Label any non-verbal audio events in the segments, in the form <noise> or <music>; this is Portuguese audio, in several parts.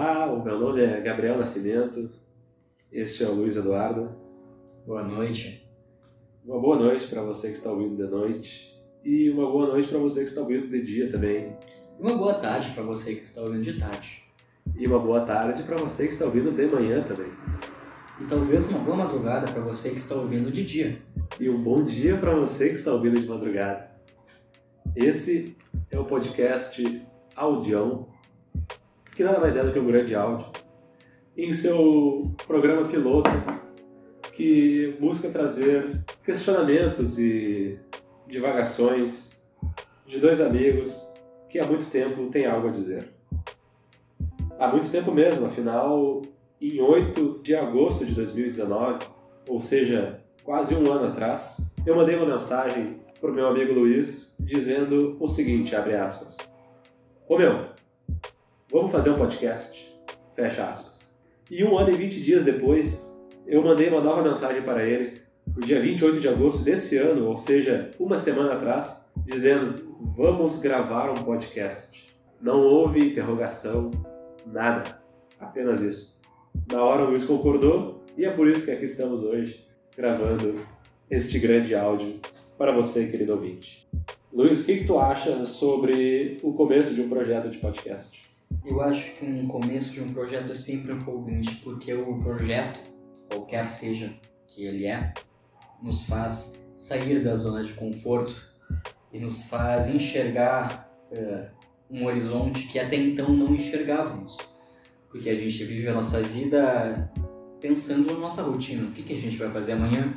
Olá, o meu nome é Gabriel Nascimento, este é o Luiz Eduardo. Boa noite. Uma boa noite para você que está ouvindo de noite e uma boa noite para você que está ouvindo de dia também. Uma boa tarde para você que está ouvindo de tarde. E uma boa tarde para você que está ouvindo de manhã também. E talvez uma boa madrugada para você que está ouvindo de dia. E um bom dia para você que está ouvindo de madrugada. Esse é o podcast Audião, que nada mais é do que um grande áudio, em seu programa piloto, que busca trazer questionamentos e divagações de dois amigos que há muito tempo têm algo a dizer. Há muito tempo mesmo, afinal, em 8 de agosto de 2019, ou seja, quase um ano atrás, eu mandei uma mensagem para o meu amigo Luiz dizendo o seguinte, abre aspas. Ô meu, vamos fazer um podcast? Fecha aspas. E um ano e 20 dias depois, eu mandei uma nova mensagem para ele, no dia 28 de agosto desse ano, ou seja, uma semana atrás, dizendo: vamos gravar um podcast. Não houve interrogação, nada. Apenas isso. Na hora o Luiz concordou e é por isso que aqui estamos hoje, gravando este grande áudio para você, querido ouvinte. Luiz, o que, que tu acha sobre o começo de um projeto de podcast? Eu acho que um começo de um projeto é sempre empolgante, porque o projeto, qualquer seja que ele é, nos faz sair da zona de conforto e nos faz enxergar uh, um horizonte que até então não enxergávamos. Porque a gente vive a nossa vida pensando na nossa rotina. O que, que a gente vai fazer amanhã?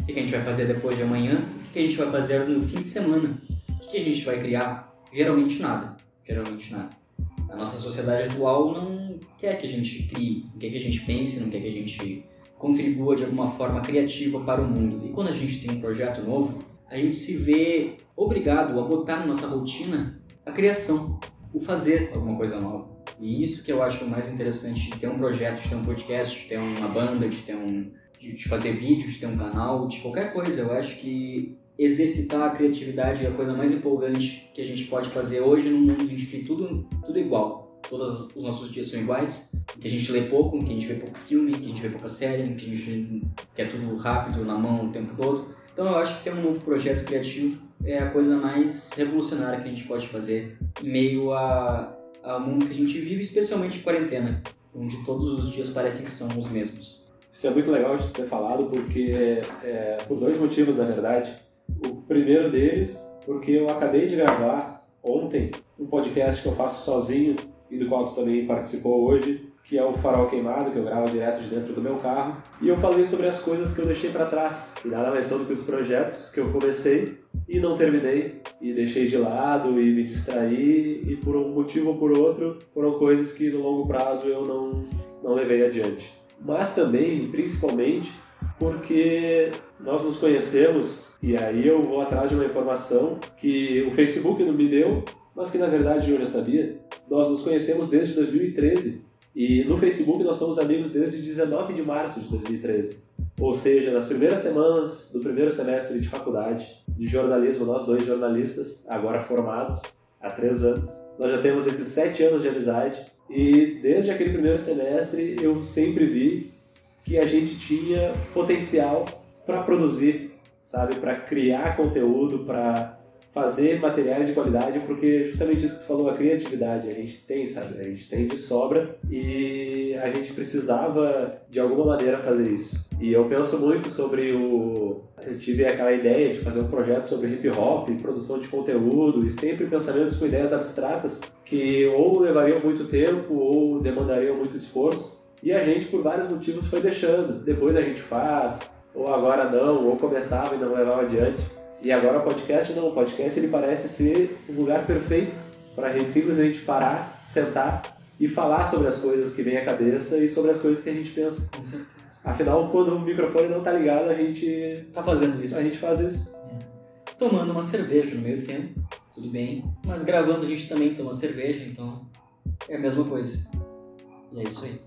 O que, que a gente vai fazer depois de amanhã? O que, que a gente vai fazer no fim de semana? O que, que a gente vai criar? Geralmente nada. Geralmente nada. A nossa sociedade atual não quer que a gente crie, não quer que a gente pense, não quer que a gente contribua de alguma forma criativa para o mundo. E quando a gente tem um projeto novo, a gente se vê obrigado a botar na nossa rotina a criação, o fazer alguma coisa nova. E isso que eu acho mais interessante de ter um projeto, de ter um podcast, de ter uma banda, de ter um de fazer vídeos, de ter um canal, de qualquer coisa. Eu acho que exercitar a criatividade é a coisa mais empolgante que a gente pode fazer hoje num mundo em que tudo tudo é igual. Todos os nossos dias são iguais, que a gente lê pouco, que a gente vê pouco filme, que a gente vê pouca série, que a gente quer tudo rápido, na mão o tempo todo. Então eu acho que ter um novo projeto criativo é a coisa mais revolucionária que a gente pode fazer em meio a, ao mundo que a gente vive, especialmente em quarentena, onde todos os dias parecem que são os mesmos. Isso é muito legal de ter falado, porque é, por dois motivos, na verdade. O primeiro deles, porque eu acabei de gravar ontem um podcast que eu faço sozinho e do qual tu também participou hoje, que é o Farol Queimado, que eu gravo direto de dentro do meu carro. E eu falei sobre as coisas que eu deixei para trás, que nada mais são do que os projetos que eu comecei e não terminei, e deixei de lado e me distraí, e por um motivo ou por outro, foram coisas que no longo prazo eu não, não levei adiante. Mas também, principalmente, porque nós nos conhecemos, e aí eu vou atrás de uma informação que o Facebook não me deu, mas que na verdade eu já sabia. Nós nos conhecemos desde 2013 e no Facebook nós somos amigos desde 19 de março de 2013. Ou seja, nas primeiras semanas do primeiro semestre de faculdade de jornalismo, nós dois jornalistas, agora formados há três anos, nós já temos esses sete anos de amizade e desde aquele primeiro semestre eu sempre vi que a gente tinha potencial para produzir, sabe, para criar conteúdo, para fazer materiais de qualidade, porque justamente isso que tu falou, a criatividade, a gente tem, sabe? A gente tem de sobra e a gente precisava de alguma maneira fazer isso. E eu penso muito sobre o. Eu tive aquela ideia de fazer um projeto sobre hip hop, produção de conteúdo e sempre pensamentos com ideias abstratas que ou levariam muito tempo ou demandariam muito esforço. E a gente, por vários motivos, foi deixando. Depois a gente faz, ou agora não, ou começava e não levava adiante. E agora o podcast não, o podcast ele parece ser o lugar perfeito para a gente simplesmente parar, sentar e falar sobre as coisas que vem à cabeça e sobre as coisas que a gente pensa. Com certeza. Afinal, quando o microfone não está ligado, a gente Tá fazendo isso. a gente faz isso. Tomando uma cerveja no meio tempo, tudo bem. Mas gravando a gente também toma cerveja, então é a mesma coisa. E é isso aí.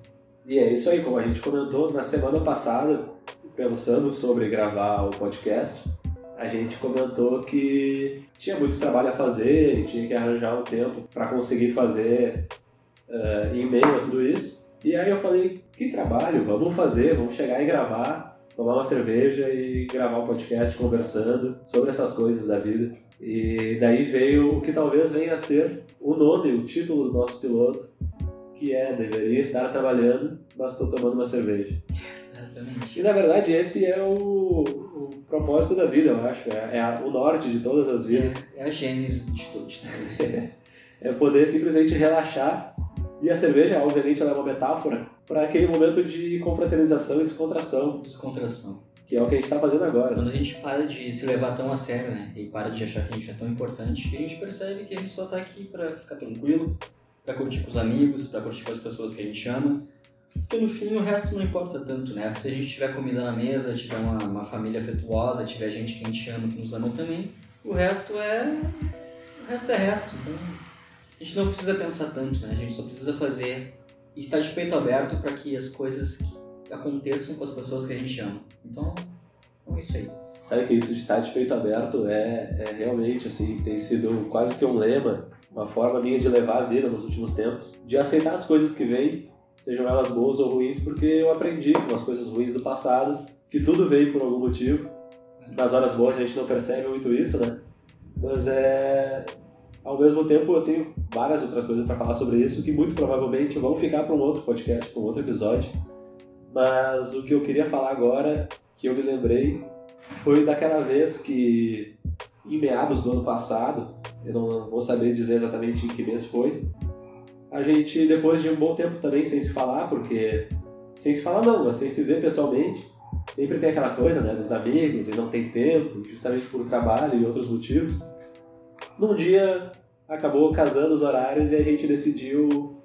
E é isso aí, como a gente comentou na semana passada, pensando sobre gravar o podcast, a gente comentou que tinha muito trabalho a fazer e tinha que arranjar um tempo para conseguir fazer uh, em meio a tudo isso. E aí eu falei, que trabalho, vamos fazer, vamos chegar e gravar, tomar uma cerveja e gravar um podcast conversando sobre essas coisas da vida. E daí veio o que talvez venha a ser o nome, o título do nosso piloto, que é Deveria Estar Trabalhando, mas estou tomando uma cerveja. Exatamente. E na verdade esse é o, o propósito da vida, eu acho. É, é a, o norte de todas as vidas. É a gênese de tudo. De tudo. <laughs> é poder simplesmente relaxar. E a cerveja, obviamente, ela é uma metáfora para aquele momento de confraternização e descontração. Descontração. Que é o que a gente está fazendo agora. Quando a gente para de se levar tão a sério, né? E para de achar que a gente é tão importante, a gente percebe que a gente só está aqui para ficar tranquilo, para curtir com os amigos, para curtir com as pessoas que a gente ama. Porque no fim o resto não importa tanto, né? Se a gente tiver comida na mesa, tiver uma, uma família afetuosa, tiver gente que a gente ama, que nos ama também, o resto é. O resto é resto. Então a gente não precisa pensar tanto, né? A gente só precisa fazer e estar de peito aberto para que as coisas aconteçam com as pessoas que a gente ama. Então, então é isso aí. Sabe que isso de estar de peito aberto é, é realmente, assim, tem sido quase que um lema, uma forma minha de levar a vida nos últimos tempos, de aceitar as coisas que vêm, sejam elas boas ou ruins, porque eu aprendi com as coisas ruins do passado, que tudo veio por algum motivo. Nas horas boas a gente não percebe muito isso, né? Mas é. Ao mesmo tempo, eu tenho várias outras coisas para falar sobre isso que muito provavelmente vão ficar para um outro podcast, para um outro episódio. Mas o que eu queria falar agora, que eu me lembrei, foi daquela vez que, em meados do ano passado, eu não vou saber dizer exatamente em que mês foi, a gente, depois de um bom tempo também sem se falar, porque. Sem se falar, não, mas sem se ver pessoalmente, sempre tem aquela coisa, né, dos amigos e não tem tempo, justamente por trabalho e outros motivos. Num dia acabou casando os horários e a gente decidiu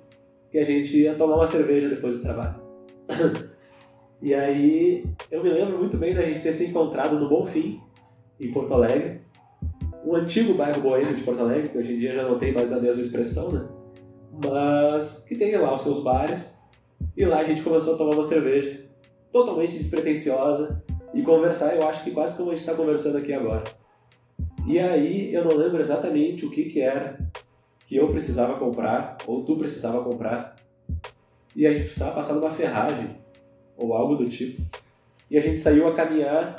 que a gente ia tomar uma cerveja depois do trabalho. <coughs> e aí eu me lembro muito bem da gente ter se encontrado no Bonfim, em Porto Alegre, um antigo bairro boêmio de Porto Alegre, que hoje em dia já não tem mais a mesma expressão, né? Mas que tem lá os seus bares. E lá a gente começou a tomar uma cerveja totalmente despretensiosa e conversar, eu acho que quase como a gente está conversando aqui agora. E aí eu não lembro exatamente o que, que era que eu precisava comprar, ou tu precisava comprar, e a gente precisava passar numa ferragem, ou algo do tipo. E a gente saiu a caminhar,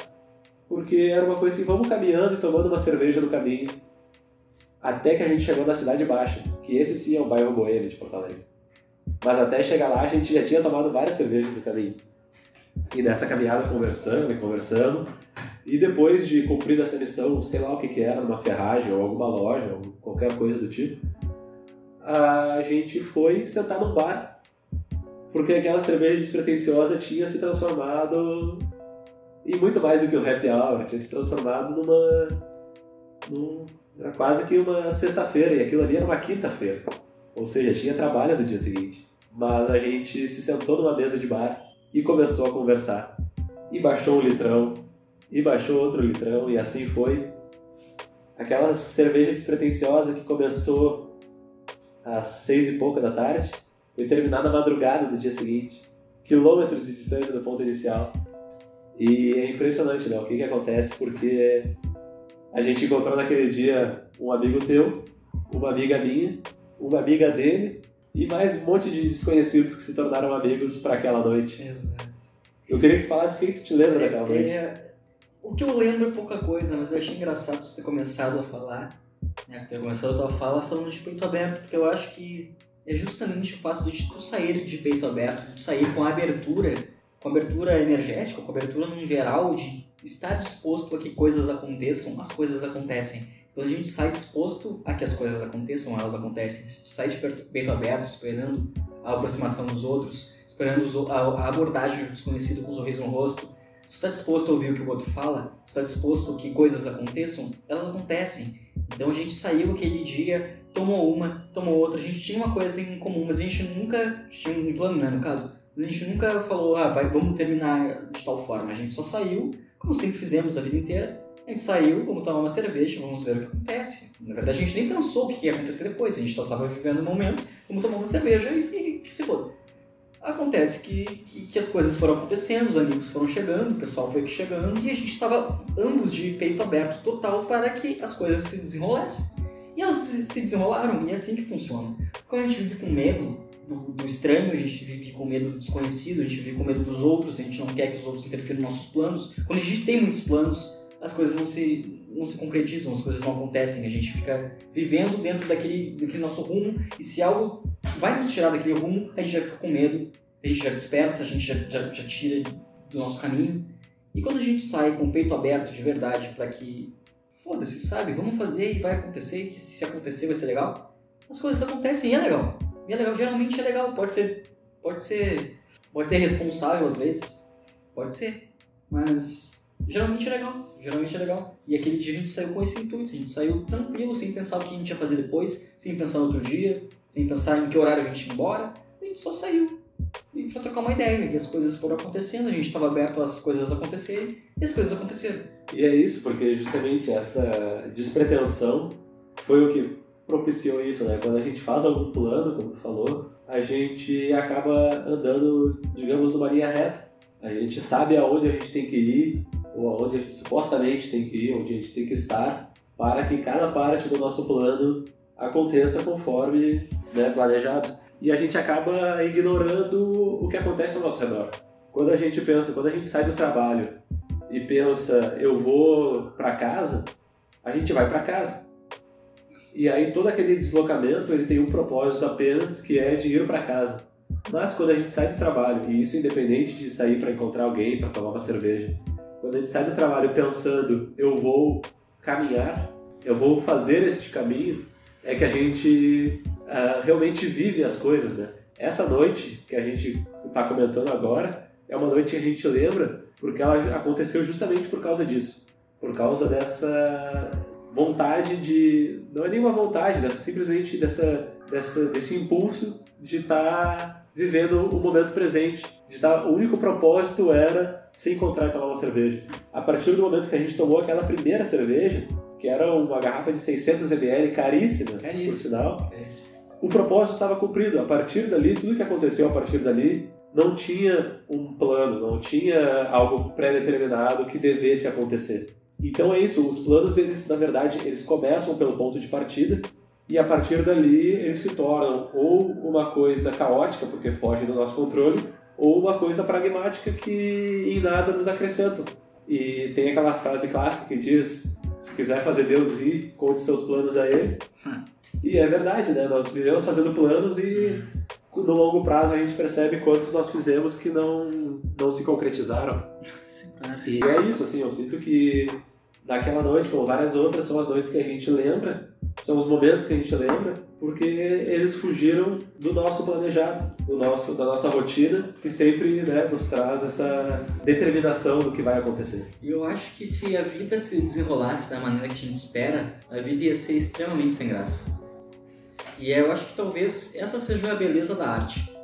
porque era uma coisa assim, vamos caminhando e tomando uma cerveja no caminho, até que a gente chegou na Cidade Baixa, que esse sim é o bairro boêmio de Porto Alegre. Mas até chegar lá a gente já tinha tomado várias cervejas no caminho. E nessa caminhada conversando e conversando, e depois de cumprir essa missão, sei lá o que, que era, uma ferragem ou alguma loja, ou qualquer coisa do tipo, a gente foi sentar num bar. Porque aquela cerveja despretensiosa tinha se transformado em muito mais do que o happy hour, tinha se transformado numa. Num, era quase que uma sexta-feira, e aquilo ali era uma quinta-feira. Ou seja, tinha trabalho no dia seguinte. Mas a gente se sentou numa mesa de bar e começou a conversar. E baixou um litrão, e baixou outro litrão, e assim foi. Aquela cerveja despretensiosa que começou às seis e pouca da tarde, foi terminada na madrugada do dia seguinte, quilômetros de distância do ponto inicial. E é impressionante, né? O que, que acontece, porque a gente encontrou naquele dia um amigo teu, uma amiga minha, uma amiga dele e mais um monte de desconhecidos que se tornaram amigos para aquela noite. Exato. Eu queria que tu falasse o que, que tu te lembra É, daquela noite. é, o que eu lembro é pouca coisa, mas eu achei engraçado tu ter começado a falar, né, ter começado a tua fala falando de peito aberto, porque eu acho que é justamente o fato de tu sair de peito aberto, de tu sair com a abertura, com a abertura energética, com a abertura num geral, de estar disposto a que coisas aconteçam, as coisas acontecem. Quando a gente sai disposto a que as coisas aconteçam, elas acontecem. Se tu sai de peito aberto, esperando a aproximação dos outros, esperando a abordagem do desconhecido com um sorriso no rosto, se tu está disposto a ouvir o que o outro fala, se tu está disposto a que coisas aconteçam, elas acontecem. Então a gente saiu aquele dia, tomou uma, tomou outra, a gente tinha uma coisa em comum, mas a gente nunca tinha um plano, né, no caso. A gente nunca falou, ah, vai, vamos terminar de tal forma. A gente só saiu, como sempre fizemos a vida inteira. A gente saiu, vamos tomar uma cerveja, vamos ver o que acontece. Na verdade, a gente nem pensou o que ia acontecer depois, a gente só estava vivendo o momento, vamos tomar uma cerveja e, que se foda. Acontece que, que, que as coisas foram acontecendo, os amigos foram chegando, o pessoal foi chegando e a gente estava ambos de peito aberto total para que as coisas se desenrolassem. E elas se desenrolaram e é assim que funciona. Quando a gente vive com medo, do, do, estranho, a gente vive com medo do desconhecido, a gente vive com medo dos outros, a gente não quer que os outros interfiram nos nossos planos. Quando a gente tem muitos planos, as coisas não se, não se concretizam, as coisas não acontecem, a gente fica vivendo dentro daquele, daquele nosso rumo, e se algo vai nos tirar daquele rumo, a gente já fica com medo, a gente já dispersa, a gente já, já, já tira do nosso caminho. E quando a gente sai com o peito aberto de verdade para que, foda-se, sabe, vamos fazer e vai acontecer, que se acontecer vai ser legal, as coisas acontecem e é legal. E é legal, geralmente é legal, pode ser, pode ser, pode ser responsável às vezes, pode ser, mas geralmente é legal, geralmente é legal. E aquele dia a gente saiu com esse intuito, a gente saiu tranquilo, sem pensar o que a gente ia fazer depois, sem pensar no outro dia, sem pensar em que horário a gente ia embora, a gente só saiu. E pra trocar uma ideia, e as coisas foram acontecendo, a gente estava aberto às coisas acontecerem, e as coisas aconteceram. E é isso, porque justamente essa despretensão foi o que propiciou isso, né? Quando a gente faz algum plano, como tu falou, a gente acaba andando, digamos, numa linha reta. A gente sabe aonde a gente tem que ir, ou aonde a gente supostamente tem que ir, onde a gente tem que estar, para que cada parte do nosso plano aconteça conforme né, planejado. E a gente acaba ignorando o que acontece ao nosso redor. Quando a gente pensa, quando a gente sai do trabalho e pensa, eu vou para casa, a gente vai para casa. E aí todo aquele deslocamento ele tem um propósito apenas que é de ir para casa. Mas quando a gente sai do trabalho, e isso independente de sair para encontrar alguém, para tomar uma cerveja, quando a gente sai do trabalho pensando eu vou caminhar, eu vou fazer este caminho, é que a gente uh, realmente vive as coisas, né? Essa noite que a gente está comentando agora é uma noite que a gente lembra porque ela aconteceu justamente por causa disso, por causa dessa vontade de. Não é nenhuma vontade, dessa, simplesmente dessa, dessa, desse impulso de estar tá vivendo o momento presente. De tá, o único propósito era se encontrar e tomar uma cerveja. A partir do momento que a gente tomou aquela primeira cerveja, que era uma garrafa de 600 ml, caríssima, caríssima. por sinal, caríssima. o propósito estava cumprido. A partir dali, tudo que aconteceu a partir dali não tinha um plano, não tinha algo pré-determinado que devesse acontecer. Então é isso, os planos, eles na verdade, eles começam pelo ponto de partida e a partir dali eles se tornam ou uma coisa caótica, porque foge do nosso controle, ou uma coisa pragmática que em nada nos acrescentam. E tem aquela frase clássica que diz: se quiser fazer Deus rir, conte seus planos a Ele. Hum. E é verdade, né? Nós vivemos fazendo planos e no longo prazo a gente percebe quantos nós fizemos que não, não se concretizaram. E é isso, assim, eu sinto que daquela noite, como várias outras, são as noites que a gente lembra, são os momentos que a gente lembra, porque eles fugiram do nosso planejado, do nosso, da nossa rotina, que sempre né, nos traz essa determinação do que vai acontecer. E eu acho que se a vida se desenrolasse da maneira que a gente espera, a vida ia ser extremamente sem graça. E eu acho que talvez essa seja a beleza da arte,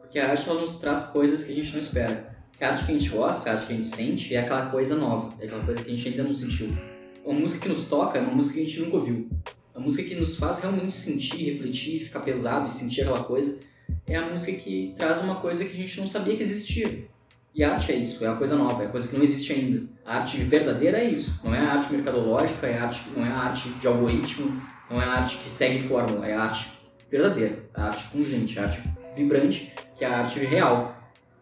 porque a arte ela nos traz coisas que a gente não espera a arte que a gente gosta, a arte que a gente sente, é aquela coisa nova, é aquela coisa que a gente ainda não sentiu. Uma música que nos toca é uma música que a gente nunca ouviu. A música que nos faz realmente sentir, refletir, ficar pesado e sentir aquela coisa, é a música que traz uma coisa que a gente não sabia que existia. E a arte é isso, é uma coisa nova, é uma coisa que não existe ainda. A arte verdadeira é isso, não é a arte mercadológica, é a arte, não é a arte de algoritmo, não é a arte que segue fórmula, é a arte verdadeira, a arte pungente, a arte vibrante, que é a arte real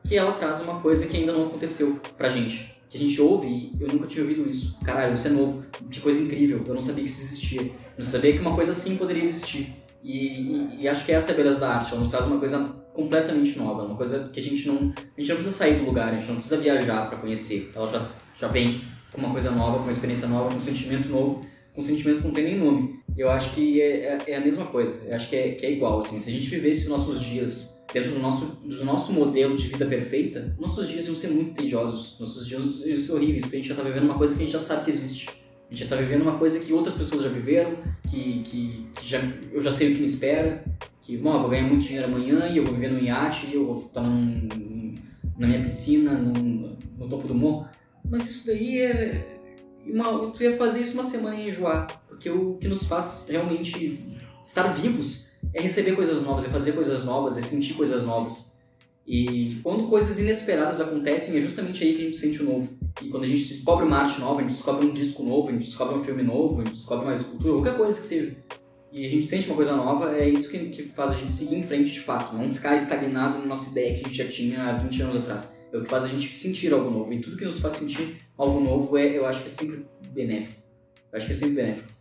que ela traz uma coisa que ainda não aconteceu pra gente. Que a gente ouve e eu nunca tinha ouvido isso. Caralho, isso é novo. Que coisa incrível. Eu não sabia que isso existia. Eu não sabia que uma coisa assim poderia existir. E, e, e acho que essa é a beleza da arte. Ela nos traz uma coisa completamente nova. Uma coisa que a gente não... A gente não precisa sair do lugar. A gente não precisa viajar para conhecer. Ela já, já vem com uma coisa nova, com uma experiência nova, com um sentimento novo. Com um sentimento que não tem nem nome. Eu acho que é, é, é a mesma coisa. Eu acho que é, que é igual, assim. Se a gente vivesse os nossos dias dentro do nosso, do nosso modelo de vida perfeita, nossos dias iam ser muito tediosos, nossos dias iam ser horríveis, porque a gente já está vivendo uma coisa que a gente já sabe que existe. A gente já está vivendo uma coisa que outras pessoas já viveram, que, que, que já, eu já sei o que me espera, que, bom, eu vou ganhar muito dinheiro amanhã e eu vou viver num iate, eu vou estar num, na minha piscina, num, no topo do morro. Mas isso daí é... Uma, tu ia fazer isso uma semana e enjoar, porque o que nos faz realmente estar vivos é receber coisas novas, é fazer coisas novas, é sentir coisas novas. E quando coisas inesperadas acontecem, é justamente aí que a gente sente o novo. E quando a gente descobre uma arte nova, a gente descobre um disco novo, a gente descobre um filme novo, a gente descobre uma escultura, qualquer coisa que seja. e a gente sente uma coisa nova, é isso que, que faz a gente seguir em frente de fato, não ficar estagnado na nossa ideia que a gente já tinha há 20 anos atrás. É o que faz a gente sentir algo novo. E tudo que nos faz sentir algo novo, é, eu acho que é sempre benéfico. Eu acho que é sempre benéfico.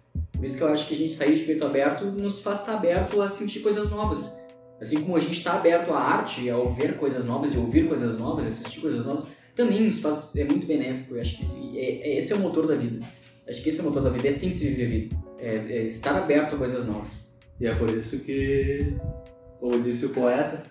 Por isso que eu acho que a gente sair de peito aberto nos faz estar aberto a sentir coisas novas. Assim como a gente está aberto à arte, a ouvir coisas novas e ouvir coisas novas, assistir coisas novas, também nos faz, é muito benéfico. Eu acho que é, é, esse é o motor da vida. Acho que esse é o motor da vida, é assim se viver a vida. É, é estar aberto a coisas novas. E é por isso que, como disse o poeta,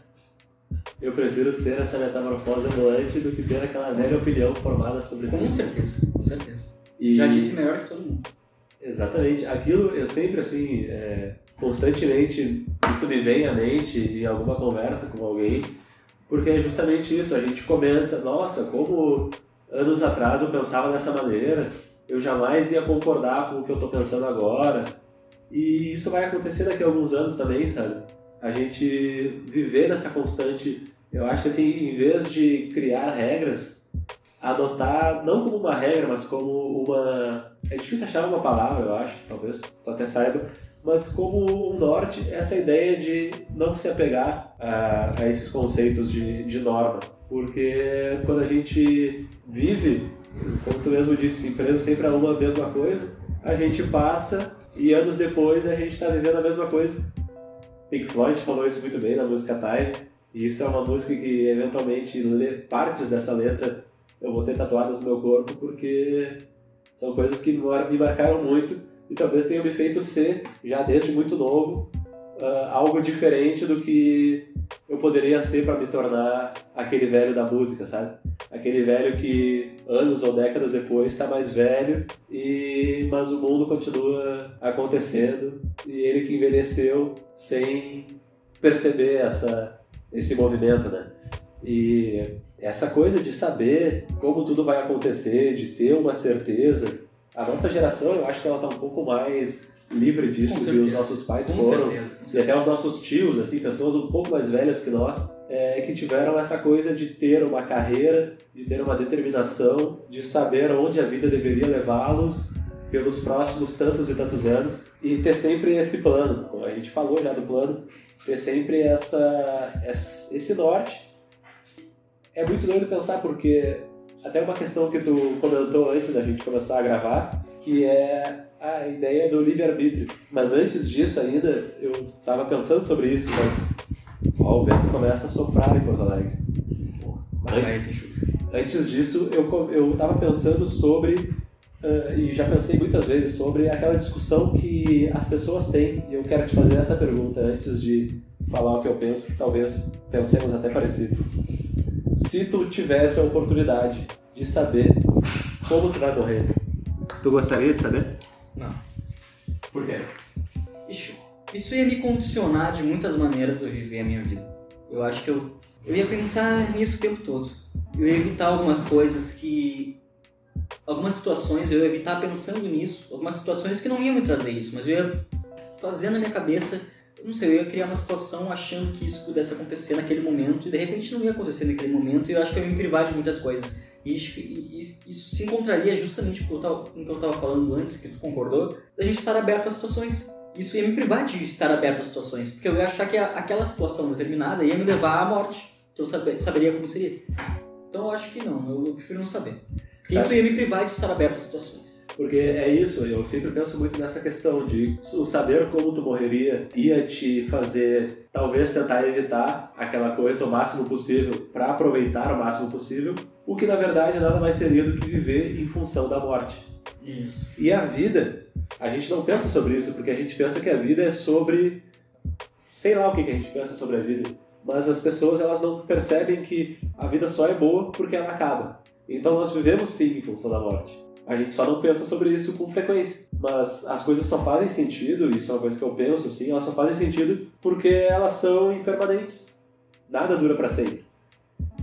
eu prefiro ser essa metamorfose ambulante do que ter aquela velha opinião formada sobre Com certeza, com certeza. E... Já disse melhor que todo mundo. Exatamente. Aquilo eu sempre, assim, é, constantemente, isso me vem à mente em alguma conversa com alguém, porque é justamente isso. A gente comenta, nossa, como anos atrás eu pensava dessa maneira, eu jamais ia concordar com o que eu estou pensando agora. E isso vai acontecer daqui a alguns anos também, sabe? A gente viver nessa constante eu acho que assim, em vez de criar regras, adotar não como uma regra, mas como uma. É difícil achar uma palavra, eu acho, talvez tu até saiba, mas como um norte, essa ideia de não se apegar a, a esses conceitos de, de norma. Porque quando a gente vive, como tu mesmo disse, preso sempre a uma mesma coisa, a gente passa e anos depois a gente está vivendo a mesma coisa. Pink Floyd falou isso muito bem na música Time e isso é uma música que, eventualmente, partes dessa letra eu vou ter tatuadas no meu corpo porque são coisas que me marcaram muito e talvez tenham me feito ser, já desde muito novo, uh, algo diferente do que eu poderia ser para me tornar aquele velho da música, sabe? Aquele velho que anos ou décadas depois está mais velho e mas o mundo continua acontecendo e ele que envelheceu sem perceber essa esse movimento, né? E essa coisa de saber como tudo vai acontecer, de ter uma certeza, a nossa geração, eu acho que ela está um pouco mais livre disso do que os nossos pais com foram. Certeza, e até os nossos tios, assim, pessoas um pouco mais velhas que nós, é, que tiveram essa coisa de ter uma carreira, de ter uma determinação, de saber onde a vida deveria levá-los pelos próximos tantos e tantos anos e ter sempre esse plano, como a gente falou já do plano, ter sempre essa, esse norte. É muito doido pensar porque até uma questão que tu comentou antes da gente começar a gravar, que é a ideia do livre-arbítrio. Mas antes disso ainda, eu estava pensando sobre isso, mas ó, o vento começa a soprar em Porto Alegre. Antes disso, eu estava pensando sobre Uh, e já pensei muitas vezes sobre aquela discussão que as pessoas têm, e eu quero te fazer essa pergunta antes de falar o que eu penso, que talvez pensemos até parecido. Se tu tivesse a oportunidade de saber como tu vai morrer, tu gostaria de saber? Não. Por quê? Isso, isso ia me condicionar de muitas maneiras a viver a minha vida. Eu acho que eu, eu ia pensar nisso o tempo todo. Eu ia evitar algumas coisas que algumas situações eu ia evitar pensando nisso, algumas situações que não iam me trazer isso, mas eu ia fazer na minha cabeça, não sei, eu ia criar uma situação achando que isso pudesse acontecer naquele momento e de repente não ia acontecer naquele momento e eu acho que eu ia me privar de muitas coisas. E isso se encontraria justamente com o que eu estava falando antes, que tu concordou, da gente estar aberto às situações. Isso ia me privar de estar aberto às situações, porque eu ia achar que aquela situação determinada ia me levar à morte, que eu saberia como seria. Então eu acho que não, eu prefiro não saber. Isso ia me privar de estar aberto a situações. Porque é isso, eu sempre penso muito nessa questão de o saber como tu morreria ia te fazer talvez tentar evitar aquela coisa o máximo possível para aproveitar o máximo possível, o que na verdade nada mais seria do que viver em função da morte. Isso. E a vida, a gente não pensa sobre isso, porque a gente pensa que a vida é sobre sei lá o que, que a gente pensa sobre a vida, mas as pessoas elas não percebem que a vida só é boa porque ela acaba. Então nós vivemos sim em função da morte. A gente só não pensa sobre isso com frequência. Mas as coisas só fazem sentido, e isso é uma coisa que eu penso assim, elas só fazem sentido porque elas são impermanentes. Nada dura para sempre.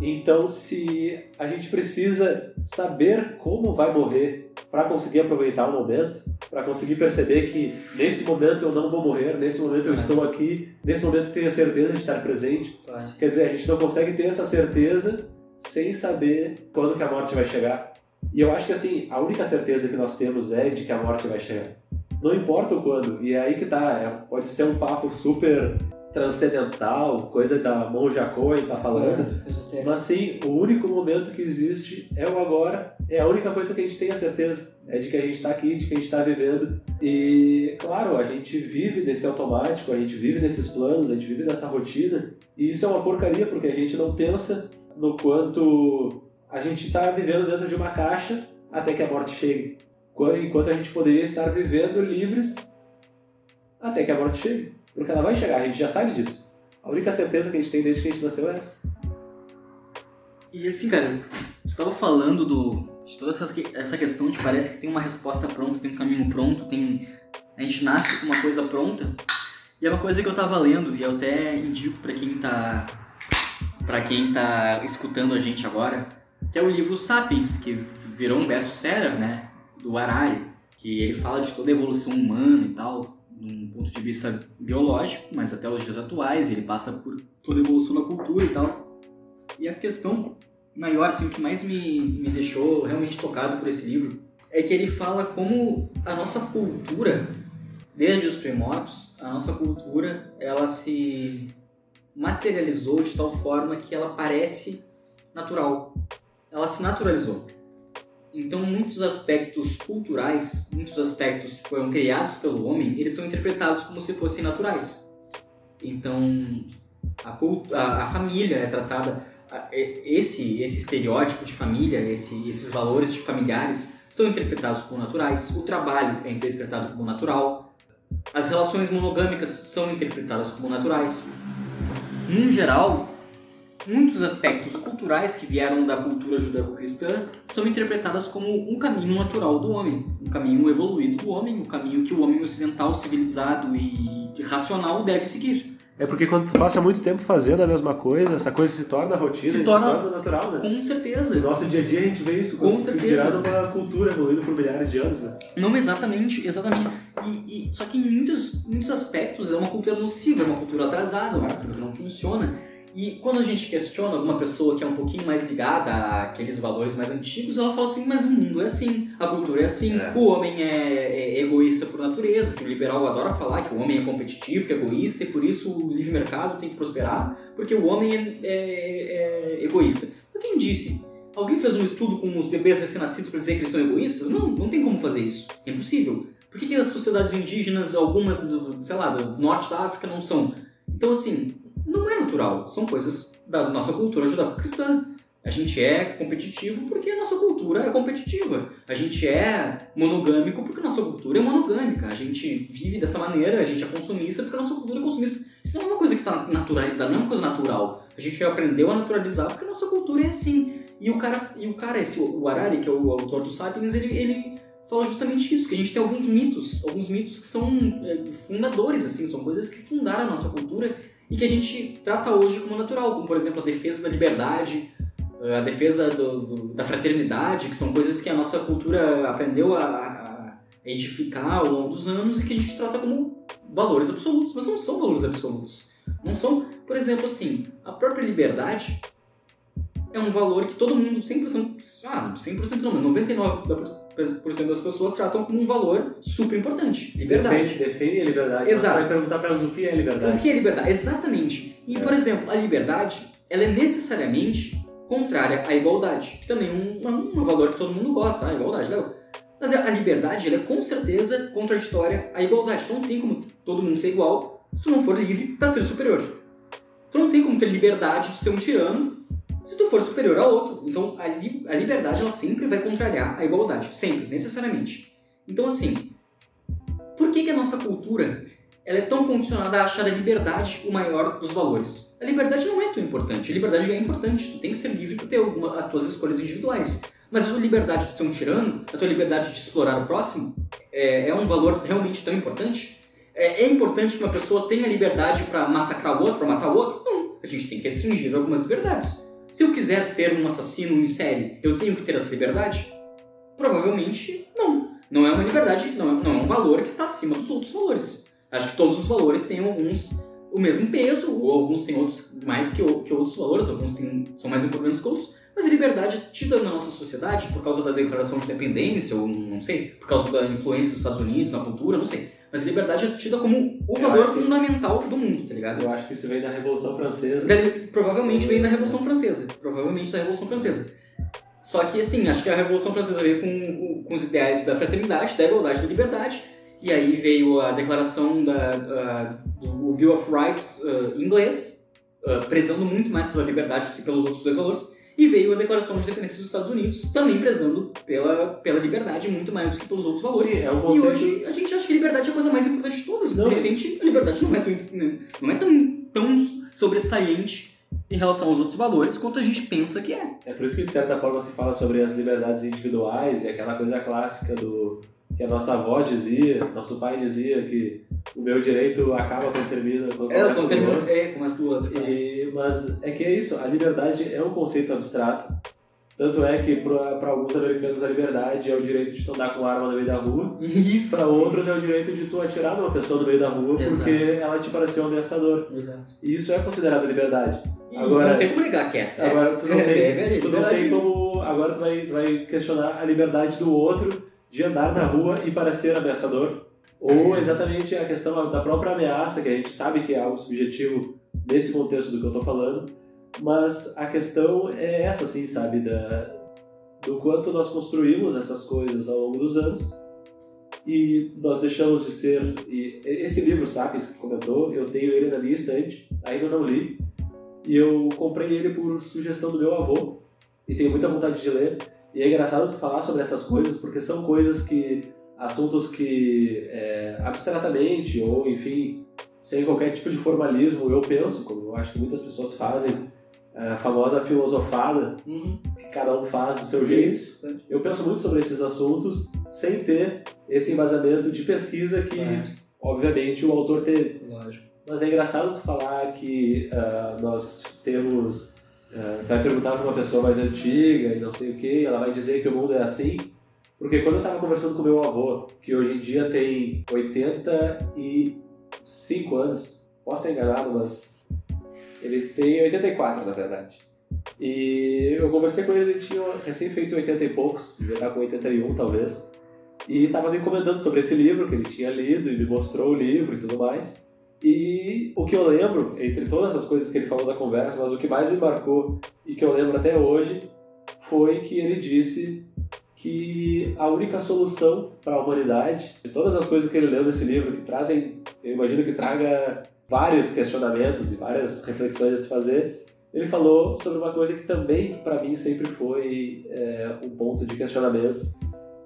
Então, se a gente precisa saber como vai morrer para conseguir aproveitar o momento, para conseguir perceber que nesse momento eu não vou morrer, nesse momento eu estou aqui, nesse momento eu tenho a certeza de estar presente. Quer dizer, a gente não consegue ter essa certeza sem saber quando que a morte vai chegar. E eu acho que assim, a única certeza que nós temos é de que a morte vai chegar. Não importa o quando. E é aí que tá. É, pode ser um papo super transcendental, coisa da Monja Cohen tá falando. É, Mas sim, o único momento que existe é o agora. É a única coisa que a gente tem a certeza. É de que a gente está aqui, de que a gente está vivendo. E, claro, a gente vive desse automático, a gente vive desses planos, a gente vive dessa rotina. E isso é uma porcaria, porque a gente não pensa no quanto a gente está vivendo dentro de uma caixa até que a morte chegue. Enquanto a gente poderia estar vivendo livres até que a morte chegue. Porque ela vai chegar, a gente já sabe disso. A única certeza que a gente tem desde que a gente nasceu é essa. E assim, cara, tu tava falando do, de toda essa, essa questão de parece que tem uma resposta pronta, tem um caminho pronto, tem a gente nasce com uma coisa pronta. E é uma coisa que eu tava lendo e eu até indico para quem tá para quem tá escutando a gente agora, que é o livro Sapiens, que virou um best-seller, né, do Harari, que ele fala de toda a evolução humana e tal, num ponto de vista biológico, mas até os dias atuais, ele passa por toda a evolução da cultura e tal. E a questão maior, assim, o que mais me, me deixou realmente tocado por esse livro, é que ele fala como a nossa cultura, desde os primórdios, a nossa cultura, ela se materializou de tal forma que ela parece natural. Ela se naturalizou. Então, muitos aspectos culturais, muitos aspectos que foram criados pelo homem, eles são interpretados como se fossem naturais. Então, a, a, a família é tratada, a, esse, esse estereótipo de família, esse, esses valores de familiares são interpretados como naturais, o trabalho é interpretado como natural, as relações monogâmicas são interpretadas como naturais. Num geral, muitos aspectos culturais que vieram da cultura judaico-cristã são interpretadas como um caminho natural do homem, um caminho evoluído do homem, um caminho que o homem ocidental, civilizado e racional deve seguir. É porque quando tu passa muito tempo fazendo a mesma coisa, essa coisa se torna rotina, se torna, se torna natural, né? Com certeza. No nosso dia a dia a gente vê isso com certeza. Dirá numa cultura evoluindo por milhares de anos, né? Não, exatamente, exatamente. E, e, só que em muitos, muitos aspectos é uma cultura nociva, é uma cultura atrasada, uma cultura que não funciona. E quando a gente questiona alguma pessoa que é um pouquinho mais ligada àqueles valores mais antigos, ela fala assim, mas o mundo é assim, a cultura é assim, é. o homem é, é, egoísta por natureza, que o liberal adora falar que o homem é competitivo, que é egoísta, e por isso o livre mercado tem que prosperar, porque o homem é, é, é egoísta. Mas quem disse? Alguém fez um estudo com os bebês recém-nascidos para dizer que eles são egoístas? Não, não tem como fazer isso. É impossível. Por que, que as sociedades indígenas, algumas, do, sei lá, do norte da África, não são? Então, assim, não é natural. São coisas da nossa cultura judaico-cristã. A gente é competitivo porque a nossa cultura é competitiva. A gente é monogâmico porque a nossa cultura é monogâmica. A gente vive dessa maneira, a gente é consumista porque a nossa cultura é consumista. Isso não é uma coisa que está naturalizada, não é uma coisa natural. A gente aprendeu a naturalizar porque a nossa cultura é assim. E o cara, e o cara esse, o Harari, que é o autor do Sapiens, ele, ele fala justamente isso, que a gente tem alguns mitos, alguns mitos que são é, fundadores, assim, são coisas que fundaram a nossa cultura e que a gente trata hoje como natural, como por exemplo a defesa da liberdade, eh, a defesa do, do, da fraternidade, que são coisas que a nossa cultura aprendeu a, a, edificar ao longo dos anos e que a gente trata como valores absolutos, mas não são valores absolutos. Não são, por exemplo, assim, a própria liberdade é um valor que todo mundo, 100%, ah, 100% não, 99% das pessoas tratam como um valor super importante. Liberdade. Defende, defende a liberdade. Exato. Você vai perguntar para elas o que é liberdade. O que é liberdade? Exatamente. E, é. por exemplo, a liberdade, ela é necessariamente contrária à igualdade, que também é um, um valor que todo mundo gosta, a igualdade, legal. Mas a liberdade, ela é com certeza contraditória à igualdade. Então não tem como todo mundo ser igual se tu não for livre para ser superior. Tu não tem como ter liberdade de ser um tirano se tu for superior a outro. Então a, li a liberdade ela sempre vai contrariar a igualdade, sempre, necessariamente. Então assim, por que, que a nossa cultura ela é tão condicionada a achar a liberdade o maior dos valores? A liberdade não é tão importante, a liberdade já é importante, tu tem que ser livre para ter as tuas escolhas individuais. Mas a tua liberdade de ser um tirano, a tua liberdade de explorar o próximo, é, é um valor realmente tão importante? É, é importante que uma pessoa tenha liberdade para massacrar o outro, para matar o outro? Não. A gente tem que restringir algumas liberdades. Se eu quiser ser um assassino em série, eu tenho que ter essa liberdade? Provavelmente não. Não é uma liberdade, não é, não é um valor que está acima dos outros valores. Acho que todos os valores têm alguns o mesmo peso, ou alguns têm outros mais que, que outros valores, alguns têm, são mais importantes que outros, Mas a liberdade tida na nossa sociedade, por causa da declaração de independência, ou não sei, por causa da influência dos Estados Unidos na cultura, não sei. Mas liberdade é tida como o valor fundamental do mundo, tá ligado? Eu acho que isso vem da Revolução Francesa. Deve- provavelmente veio da Revolução Francesa. Provavelmente da Revolução Francesa. Só que, assim, acho que a Revolução Francesa veio com, com os ideais da fraternidade, da igualdade e da liberdade. E aí veio a declaração da, a- do Bill of Rights em inglês, ah, prezando muito mais pela liberdade do que pelos outros dois valores. E veio a Declaração de Independência dos Estados Unidos, também prezando pela, pela liberdade muito mais do que pelos outros valores. Sim, é um E conceito. hoje a gente acha que a liberdade é a coisa mais importante de todas. Não. De repente, a liberdade não é tão, não é tão, tão sobressaiente em relação aos outros valores quanto a gente pensa que é. É por isso que, de certa forma, se fala sobre as liberdades individuais e aquela coisa clássica do que a nossa avó dizia, nosso pai dizia que o meu direito acaba quando termina, quando É, começa quando o termina outro. é, começa do outro. E, mas é que é isso, a liberdade é um conceito abstrato. Tanto é que para alguns americanos a liberdade é o direito de tu andar com arma no meio da rua, Isso. para outros é o direito de tu atirar numa pessoa no meio da rua porque Exato. ela te pareceu um ameaçador. Exato. E isso é considerado liberdade. E Agora- não tem como negar que é. É. Agora tu não é, tem, é, é, tu não tem como. Agora tu vai, tu vai questionar a liberdade do outro de andar na rua e parecer ameaçador. Ou exatamente a questão da própria ameaça, que a gente sabe que é algo subjetivo nesse contexto do que eu tô falando. Mas a questão é essa, assim, sabe? Da, do quanto nós construímos essas coisas ao longo dos anos e nós deixamos de ser. E esse livro, Sapiens, que comentou, eu tenho ele na minha estante, ainda não li, e eu comprei ele por sugestão do meu avô, e tenho muita vontade de ler. E é engraçado tu falar sobre essas coisas, porque são coisas que. assuntos que é, abstratamente, ou enfim, sem qualquer tipo de formalismo, eu penso, como eu acho que muitas pessoas fazem, a famosa filosofada, Uhum. que cada um faz do seu jeito. Isso. Eu penso muito sobre esses assuntos sem ter esse embasamento de pesquisa que, obviamente, o autor teve. Lógico. Mas é engraçado tu falar que ah, nós temos. Tu vai perguntar para uma pessoa mais antiga e não sei o que, ela vai dizer que o mundo é assim. Porque quando eu estava conversando com meu avô, que hoje em dia tem 85 anos, posso estar enganado, mas ele tem 84 na verdade. E eu conversei com ele, ele tinha recém feito 80 e poucos, devia estar com 81 talvez. E estava me comentando sobre esse livro que ele tinha lido e me mostrou o livro e tudo mais. E o que eu lembro, entre todas as coisas que ele falou da conversa, mas o que mais me marcou e que eu lembro até hoje, foi que ele disse que a única solução para a humanidade, de todas as coisas que ele leu nesse livro, que trazem, eu imagino que traga vários questionamentos e várias reflexões a se fazer, ele falou sobre uma coisa que também para mim sempre foi é, um ponto de questionamento,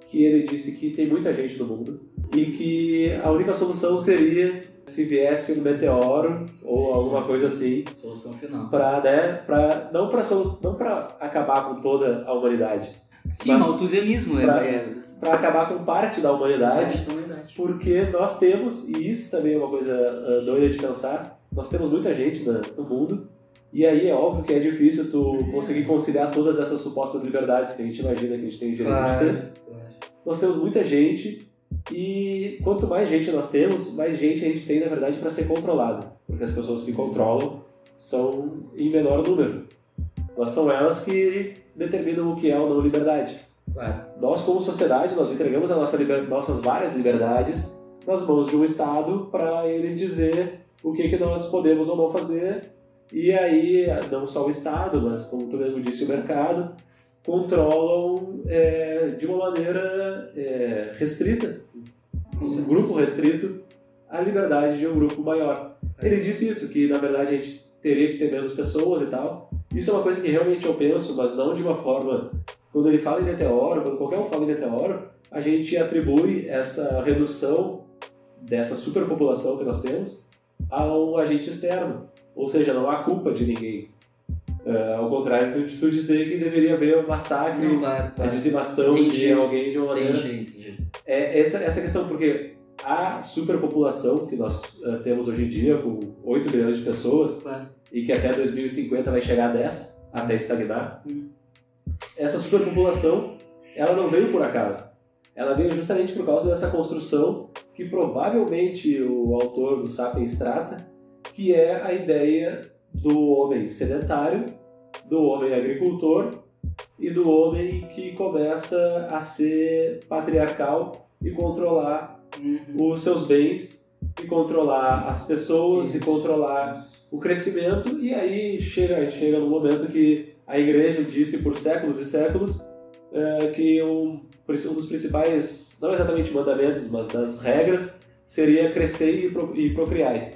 que ele disse que tem muita gente no mundo e que a única solução seria se viesse um meteoro ou alguma coisa assim Solução final. para né, pra, não para não acabar com toda a humanidade, Sim, Mas- malthusianismo é, pra- é, para acabar com parte da é humanidade, a humanidade. porque nós temos e isso também é uma coisa ah, doida de pensar, nós temos muita gente na- no mundo e aí é óbvio que é difícil tu conseguir conciliar todas essas supostas liberdades que a gente imagina que a gente tem o direito de ter. Claro, claro. nós temos muita gente e quanto mais gente nós temos, mais gente a gente tem, na verdade, para ser controlada. Porque as pessoas que controlam são em menor número. Mas são elas que determinam o que é ou não liberdade. Claro. Nós, como sociedade, nós entregamos a nossa liber... nossas várias liberdades nas mãos de um Estado para ele dizer o que, que nós podemos ou não fazer. E aí, não só o Estado, mas como tu mesmo disse, o mercado, controlam é, de uma maneira é, restrita, um grupo restrito, a liberdade de um grupo maior. Ele disse isso, que na verdade a gente teria que ter menos pessoas e tal. Isso é uma coisa que realmente eu penso, mas não de uma forma. Quando ele fala em meteoro, quando qualquer um fala em meteoro, a gente atribui essa redução dessa superpopulação que nós temos a um agente externo. Ou seja, não há culpa de ninguém. É, ao contrário de tu dizer que deveria haver um massacre, Não, claro, a dizimação Tem de alguém de uma maneira. tem jeito. É essa, essa questão, porque a superpopulação que nós eh, temos hoje em dia, com 8 milhões de pessoas, Claro. e que até 2050 vai chegar a 10, até estagnar, Hum. essa superpopulação, ela não veio por acaso. Ela veio justamente por causa dessa construção que provavelmente o autor do Sapiens trata, que é a ideia do homem sedentário, do homem agricultor e do homem que começa a ser patriarcal e controlar Uhum. os seus bens e controlar as pessoas e Isso. controlar o crescimento e aí chega chega no momento que a igreja disse por séculos e séculos eh, que um, um dos principais não exatamente mandamentos mas das regras seria crescer e, pro, e procriar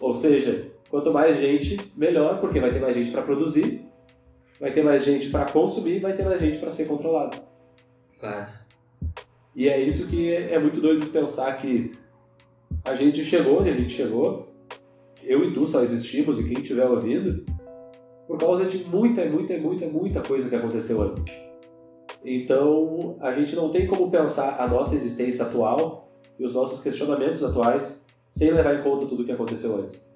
ou seja quanto mais gente melhor porque vai ter mais gente para produzir vai ter mais gente para consumir vai ter mais gente para ser controlado Claro. e é isso que é muito doido de pensar que a gente chegou onde a gente chegou, eu e tu só existimos e quem estiver ouvindo, por causa de muita, muita, muita, muita coisa que aconteceu antes. Então, a gente não tem como pensar a nossa existência atual e os nossos questionamentos atuais sem levar em conta tudo o que aconteceu antes.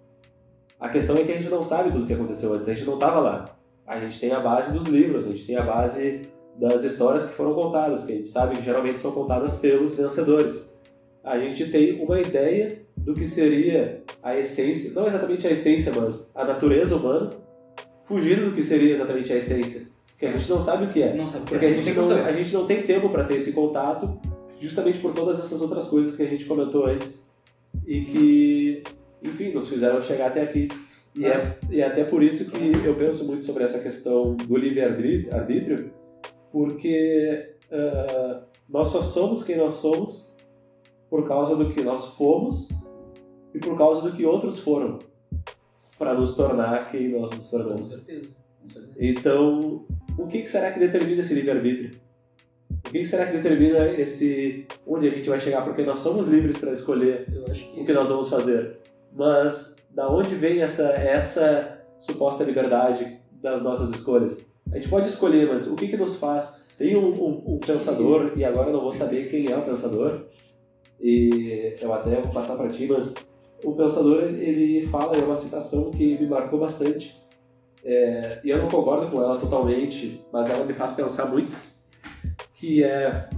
A questão é que a gente não sabe tudo o que aconteceu antes, a gente não estava lá. A gente tem a base dos livros, a gente tem a base das histórias que foram contadas, que a gente sabe que geralmente são contadas pelos vencedores. A gente tem uma ideia do que seria a essência, não exatamente a essência, mas a natureza humana, fugindo do que seria exatamente a essência, que a gente não sabe o que é. Não sabe o que Porque é. a Não gente não, saber. a gente não tem tempo para ter esse contato, justamente por todas essas outras coisas que a gente comentou antes e que, enfim, nos fizeram chegar até aqui. E, é, e é até por isso que eu penso muito sobre essa questão do livre-arbítrio, porque ah, nós só somos quem nós somos por causa do que nós fomos e por causa do que outros foram para nos tornar quem nós nos Com tornamos. certeza. Com certeza. Então, o que será que determina esse livre-arbítrio? O que será que determina esse onde a gente vai chegar? Porque nós somos livres para escolher que. o que nós vamos fazer. Mas da onde vem essa essa suposta liberdade das nossas escolhas? A gente pode escolher, mas o que que nos faz? Tem um, um- um pensador e agora não vou saber quem é o pensador. E eu até vou passar para ti, mas o pensador ele fala é uma citação que me marcou bastante. É, e eu não concordo com ela totalmente, mas ela me faz pensar muito. Que é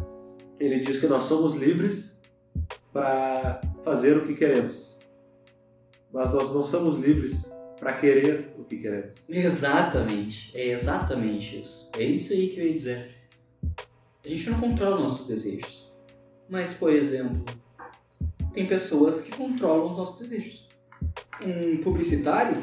ele diz que nós somos livres para fazer o que queremos. Mas nós não somos livres para querer o que queremos. Exatamente. É exatamente isso. É isso aí que eu ia dizer. A gente não controla nossos desejos. Mas, por exemplo, tem pessoas que controlam os nossos desejos. Um publicitário,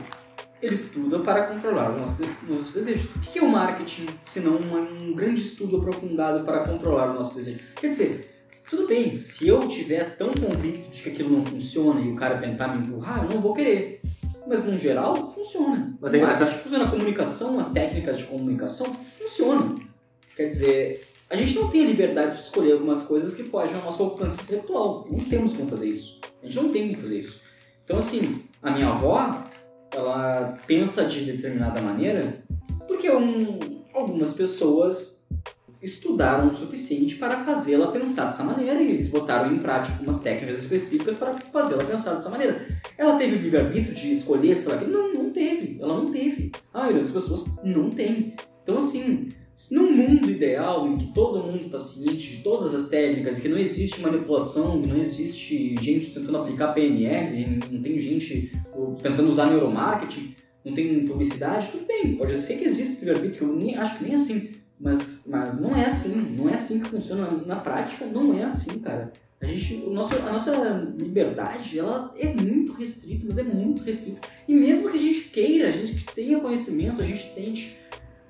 ele estuda para controlar os nossos, nossos desejos. O que é o marketing, se não um, grande estudo aprofundado para controlar os nossos desejos? Quer dizer, tudo bem, se eu tiver tão convicto de que aquilo não funciona e o cara tentar me empurrar, eu não vou querer. Mas, no geral, funciona. Mas é engraçado- funciona, a comunicação, as técnicas de comunicação funcionam. Quer dizer, a gente não tem a liberdade de escolher algumas coisas que fogem ao nosso alcance intelectual. Não temos como fazer isso. A gente não tem como fazer isso. Então, assim, a minha avó, ela pensa de determinada maneira porque um- algumas pessoas estudaram o suficiente para fazê-la pensar dessa maneira e eles botaram em prática algumas técnicas específicas para fazê-la pensar dessa maneira. Ela teve o livre-arbítrio de escolher, sei lá, que- não, não teve. Ela não teve. A maioria das pessoas não tem. Então, assim, num mundo ideal em que todo mundo está ciente de todas as técnicas que não existe manipulação, que não existe gente tentando aplicar PNL, não tem gente tentando usar neuromarketing, não tem publicidade, tudo bem, pode ser que exista livre-arbítrio, eu nem, acho que nem assim, mas, mas não é assim, não é assim que funciona na prática, não é assim, cara. A, gente, o nosso, a nossa liberdade, ela é muito restrita, mas é muito restrita. E mesmo que a gente queira, a gente que tenha conhecimento, a gente tente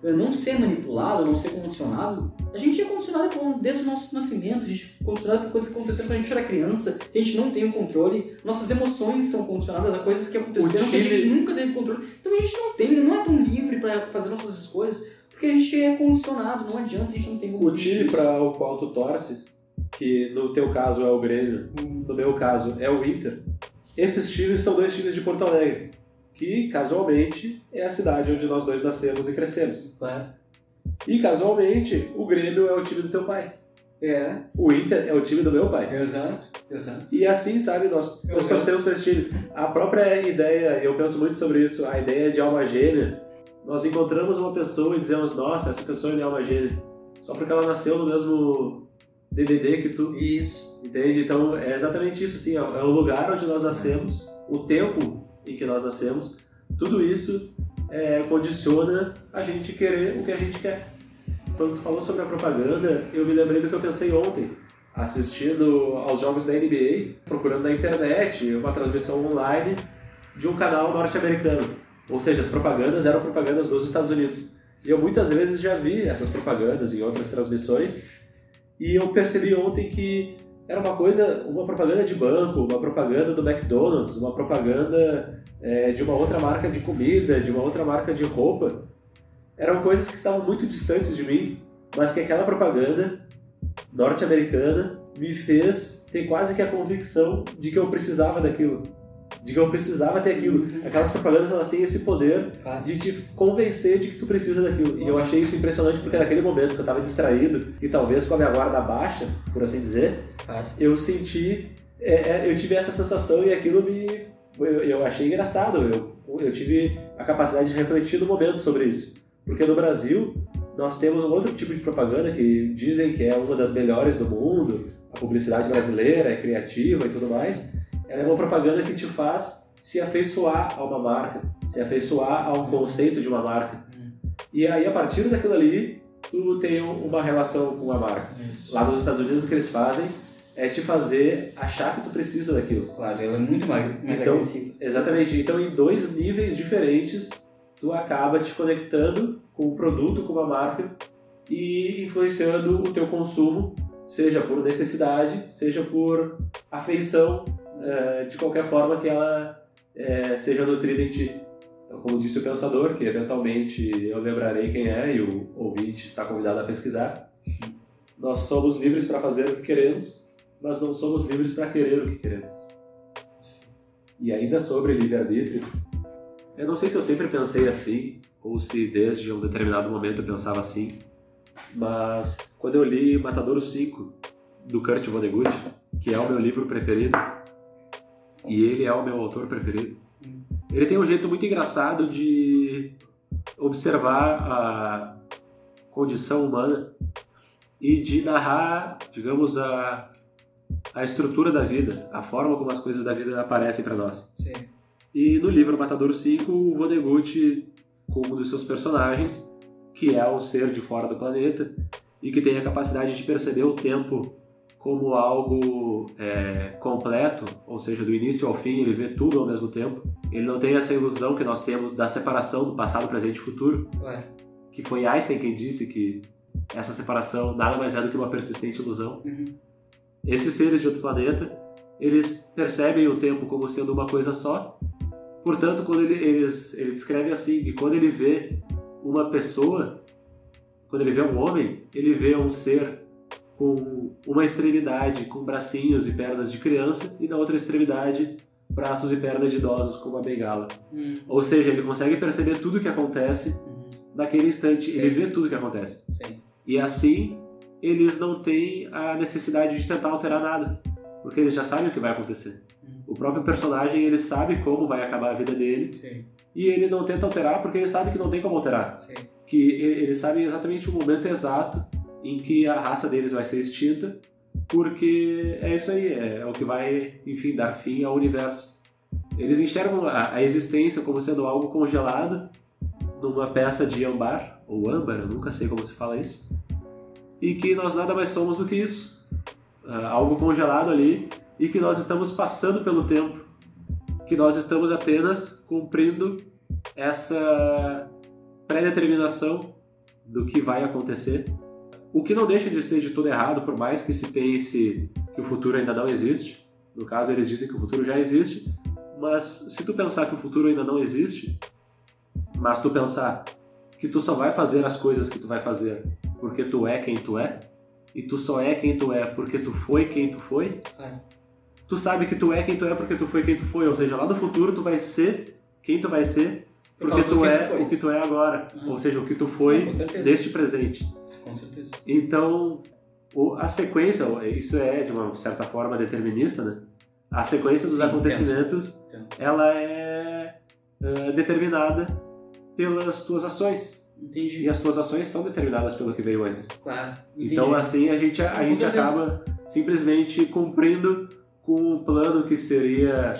eh, não ser manipulado, não ser condicionado, a gente é condicionado com- desde o nosso nascimento, a gente é condicionado por coisas que aconteceram quando a gente era criança, que a gente não tem o controle, nossas emoções são condicionadas a coisas que aconteceram que a gente nunca teve controle. Então a gente não tem, não é tão livre para fazer nossas escolhas, porque a gente é condicionado, não adianta, a gente não tem como O time para o qual tu torce, que no teu caso é o Grêmio, no meu caso é o Inter, esses times são dois times de Porto Alegre, que casualmente é a cidade onde nós dois nascemos e crescemos. Claro. E casualmente o Grêmio é o time do teu pai. É, O Inter é o time do meu pai. exato, exato. E assim, sabe, nós, nós torcemos para esse time. A própria ideia, e eu penso muito sobre isso, a ideia de alma gêmea, nós encontramos uma pessoa e dizemos, nossa, essa pessoa é alma gêmea. Só porque ela nasceu no mesmo DDD que tu. Isso. Entende? Então é exatamente isso, assim, é é o lugar onde nós nascemos, o tempo em que nós nascemos, tudo isso é, condiciona a gente querer o que a gente quer. quando tu falou sobre a propaganda, eu me lembrei do que eu pensei ontem, assistindo aos jogos da NBA, procurando na internet uma transmissão online de um canal norte-americano. Ou seja, as propagandas eram propagandas dos Estados Unidos. E eu muitas vezes já vi essas propagandas em outras transmissões, e eu percebi ontem que era uma coisa, uma propaganda de banco, uma propaganda do McDonald's, uma propaganda é, de uma outra marca de comida, de uma outra marca de roupa. Eram coisas que estavam muito distantes de mim, mas que aquela propaganda norte-americana me fez ter quase que a convicção de que eu precisava daquilo de que eu precisava ter aquilo. Uhum. Aquelas propagandas elas têm esse poder claro. de te convencer de que tu precisa daquilo. E eu achei isso impressionante porque naquele momento que eu estava distraído e talvez com a minha guarda baixa, por assim dizer, claro. eu senti, é, é, eu tive essa sensação e aquilo me, eu, eu achei engraçado. Eu, eu tive a capacidade de refletir no momento sobre isso, porque no Brasil nós temos um outro tipo de propaganda que dizem que é uma das melhores do mundo, a publicidade brasileira é criativa e tudo mais ela é uma propaganda que te faz se afeiçoar a uma marca, se afeiçoar a um conceito de uma marca. Hum. E aí, a partir daquilo ali, tu tem uma relação com a marca. Isso. Lá nos Estados Unidos, o que eles fazem é te fazer achar que tu precisa daquilo. Claro, ela é muito mais, mais então, agressiva. Exatamente. Então, em dois níveis diferentes, tu acaba te conectando com o produto, com a marca e influenciando o teu consumo, seja por necessidade, seja por afeição é, de qualquer forma que ela é, seja nutrida em ti. Então, como disse o pensador, que eventualmente eu lembrarei quem é e o ouvinte está convidado a pesquisar, nós somos livres para fazer o que queremos, mas não somos livres para querer o que queremos. E ainda sobre livre-arbítrio, eu não sei se eu sempre pensei assim, ou se desde um determinado momento eu pensava assim, mas quando eu li Matadouro 5, do Kurt Vonnegut, que é o meu livro preferido, e ele é o meu autor preferido. Ele tem um jeito muito engraçado de observar a condição humana e de narrar, digamos, a, a estrutura da vida, a forma como as coisas da vida aparecem para nós. Sim. E no livro Matador 5, o Vonnegut, como um dos seus personagens, que é um ser de fora do planeta e que tem a capacidade de perceber o tempo como algo é, completo, ou seja, do início ao fim, ele vê tudo ao mesmo tempo. Ele não tem essa ilusão que nós temos da separação do passado, presente e futuro, Ué. que foi Einstein quem disse que essa separação nada mais é do que uma persistente ilusão. Uhum. Esses seres de outro planeta, eles percebem o tempo como sendo uma coisa só. Portanto, quando ele, eles, ele descreve assim que quando ele vê uma pessoa, quando ele vê um homem, ele vê um ser com uma extremidade com bracinhos e pernas de criança e na outra extremidade braços e pernas de idosos com uma bengala. Hum. Ou seja, ele consegue perceber tudo o que acontece uhum. naquele instante, Sim. ele vê tudo o que acontece. Sim. E assim, eles não têm a necessidade de tentar alterar nada, porque eles já sabem o que vai acontecer. Hum. O próprio personagem, ele sabe como vai acabar a vida dele. Sim. E ele não tenta alterar porque ele sabe que não tem como alterar. Que ele sabe exatamente o momento exato em que a raça deles vai ser extinta, porque é isso aí, é, é o que vai, enfim, dar fim ao universo. Eles enxergam a, a existência como sendo algo congelado numa peça de âmbar, ou âmbar, eu nunca sei como se fala isso, e que nós nada mais somos do que isso. Uh, algo congelado ali e que nós estamos passando pelo tempo, que nós estamos apenas cumprindo essa pré-determinação do que vai acontecer o que não deixa de ser de todo errado, por mais que se pense que o futuro ainda não existe. No caso, eles dizem que o futuro já existe. Mas se tu pensar que o futuro ainda não existe, mas tu pensar que tu só vai fazer as coisas que tu vai fazer porque tu é quem tu é, e tu só é quem tu é porque tu foi quem tu foi, é. tu sabe que tu é quem tu é porque tu foi quem tu foi. Ou seja, lá no futuro tu vai ser quem tu vai ser porque tu é tu o que tu é agora. Uhum. Ou seja, o que tu foi deste presente. Com certeza. Então, a sequência, isso é de uma certa forma determinista, né? A sequência dos Sim, acontecimentos, entendo. Entendo. ela é uh, determinada pelas tuas ações. Entendi. E as tuas ações são determinadas pelo que veio antes. Claro. Entendi. Então, assim, a gente, a, a gente acaba simplesmente cumprindo com um plano que seria,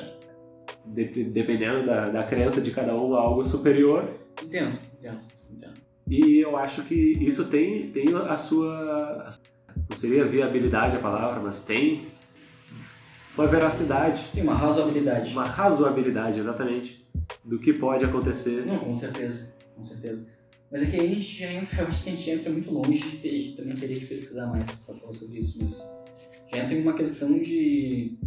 de, dependendo da, da crença de cada um, algo superior. Entendo, entendo, entendo. E eu acho que isso tem, tem a sua. Não seria viabilidade a palavra, mas tem uma veracidade. Sim, uma razoabilidade. Uma razoabilidade, exatamente, do que pode acontecer. Não, com certeza, com certeza. Mas é que aí a gente já entra, <laughs> eu acho que a gente entra muito longe de a gente também teria que pesquisar mais para falar sobre isso, mas já entra em uma questão de.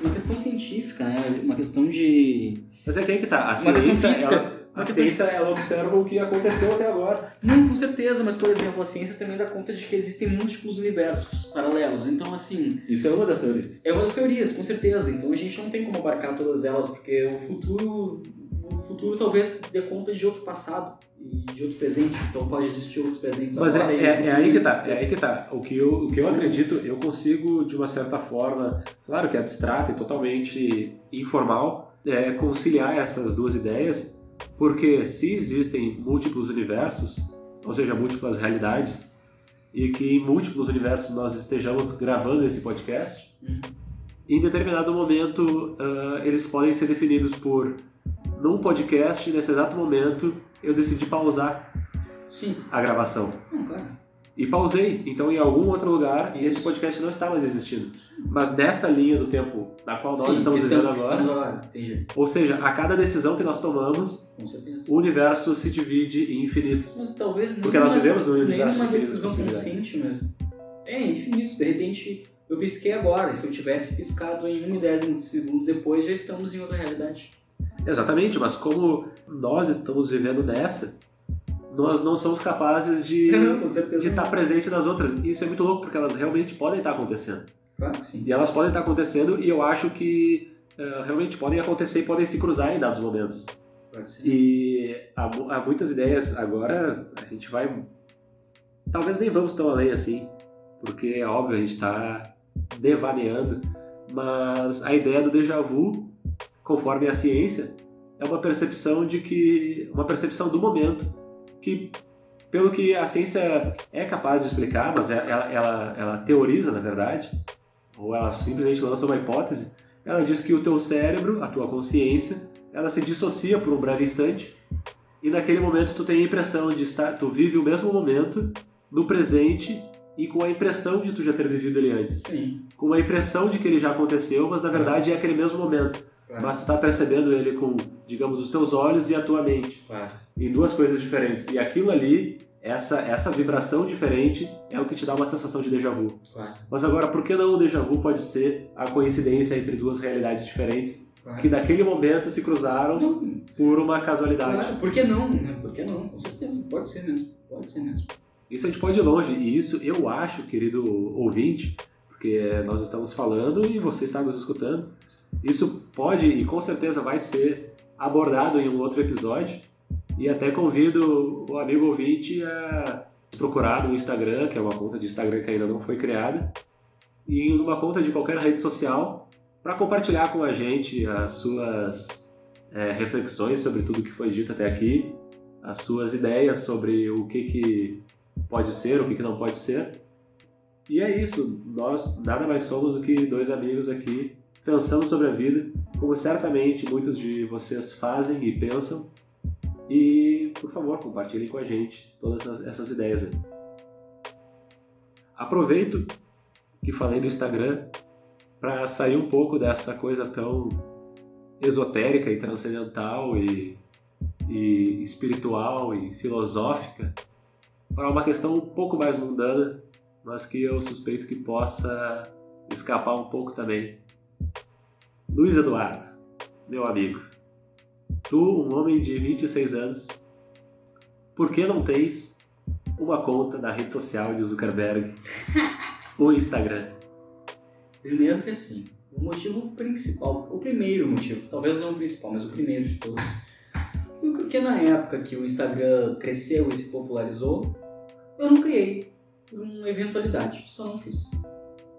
uma questão científica, né? Uma questão de. Mas é que aí que tá. A Uma ciência, ela, a ciência ela observa o que aconteceu até agora. Não, com certeza, mas por exemplo, a ciência também dá conta de que existem múltiplos universos paralelos. Então, assim, Isso é uma das teorias. é uma das teorias, com certeza. Então a gente não tem como abarcar todas elas, porque o futuro. O futuro talvez dê conta de outro passado e de outro presente. Então pode existir outros presentes Mas é, agora. é, é futuro- aí que tá, é aí que tá. O que, eu, o que eu acredito, eu consigo, de uma certa forma, claro que é abstrata e totalmente informal, é, conciliar essas duas ideias, porque se existem múltiplos universos, ou seja, múltiplas realidades, e que em múltiplos universos nós estejamos gravando esse podcast, Uhum. em determinado momento ah, eles podem ser definidos por num podcast, nesse exato momento, eu decidi pausar Sim, a gravação. não, claro. E pausei, então em algum outro lugar, e esse podcast não está mais existindo. Mas nessa linha do tempo na qual nós Sim, estamos vivendo agora, agora, ou seja, a cada decisão que nós tomamos, o universo se divide em infinitos. Mas talvez Porque nós vivemos nem universo uma de infinitas decisão possibilidades. consciente, mas é infinito. De repente, eu pisquei agora. E se eu tivesse piscado em um milésimo de segundo depois, já estamos em outra realidade. Exatamente, mas como nós estamos vivendo nessa, nós não somos capazes de <laughs> estar presente nas outras. Isso é muito louco, porque elas realmente podem estar acontecendo. Claro que sim. E elas podem estar acontecendo, e eu acho que eh, realmente podem acontecer e podem se cruzar em dados momentos. Ser. E há, há muitas ideias. Agora a gente vai. Talvez nem vamos tão além assim, porque é óbvio, a gente está devaneando. Mas a ideia do déjà vu, conforme a ciência, é uma percepção de que. uma percepção do momento que, pelo que a ciência é capaz de explicar, mas é- ela, ela, ela teoriza, na verdade, ou ela simplesmente lança uma hipótese, ela diz que o teu cérebro, a tua consciência, ela se dissocia por um breve instante e naquele momento tu tem a impressão de estar, tu vive o mesmo momento no presente e com a impressão de tu já ter vivido ele antes, Sim. com a impressão de que ele já aconteceu, mas na verdade é aquele mesmo momento, Claro. mas tu tá percebendo ele com, digamos, os teus olhos e a tua mente, Claro. Em duas coisas diferentes. E aquilo ali, essa essa vibração diferente é o que te dá uma sensação de déjà vu. Claro. Mas agora, por que não o déjà vu pode ser a coincidência entre duas realidades diferentes claro. que naquele momento se cruzaram Não, por uma casualidade? claro. Por que não? né? Por que não? Com certeza. Pode ser mesmo. Pode ser mesmo. Isso a gente pode ir longe, e isso eu acho, querido ouvinte, porque nós estamos falando e você está nos escutando, isso pode e com certeza vai ser abordado em um outro episódio, e até convido o amigo ouvinte a procurar no Instagram, que é uma conta de Instagram que ainda não foi criada, e em uma conta de qualquer rede social, para compartilhar com a gente as suas eh, reflexões sobre tudo que foi dito até aqui, as suas ideias sobre o que, que pode ser, o que, que não pode ser. E é isso, nós nada mais somos do que dois amigos aqui pensando sobre a vida, como certamente muitos de vocês fazem e pensam. E, por favor, compartilhem com a gente todas essas, essas ideias aí. Aproveito que falei do Instagram para sair um pouco dessa coisa tão esotérica e transcendental e, e espiritual e filosófica para uma questão um pouco mais mundana, mas que eu suspeito que possa escapar um pouco também. Luiz Eduardo, meu amigo, tu, um homem de 26 anos, por que não tens uma conta da rede social de Zuckerberg, <laughs> o Instagram? Primeiro que assim, o motivo principal, o primeiro motivo, talvez não o principal, mas o primeiro de todos, foi porque na época que o Instagram cresceu e se popularizou, eu não criei por uma eventualidade, só não fiz.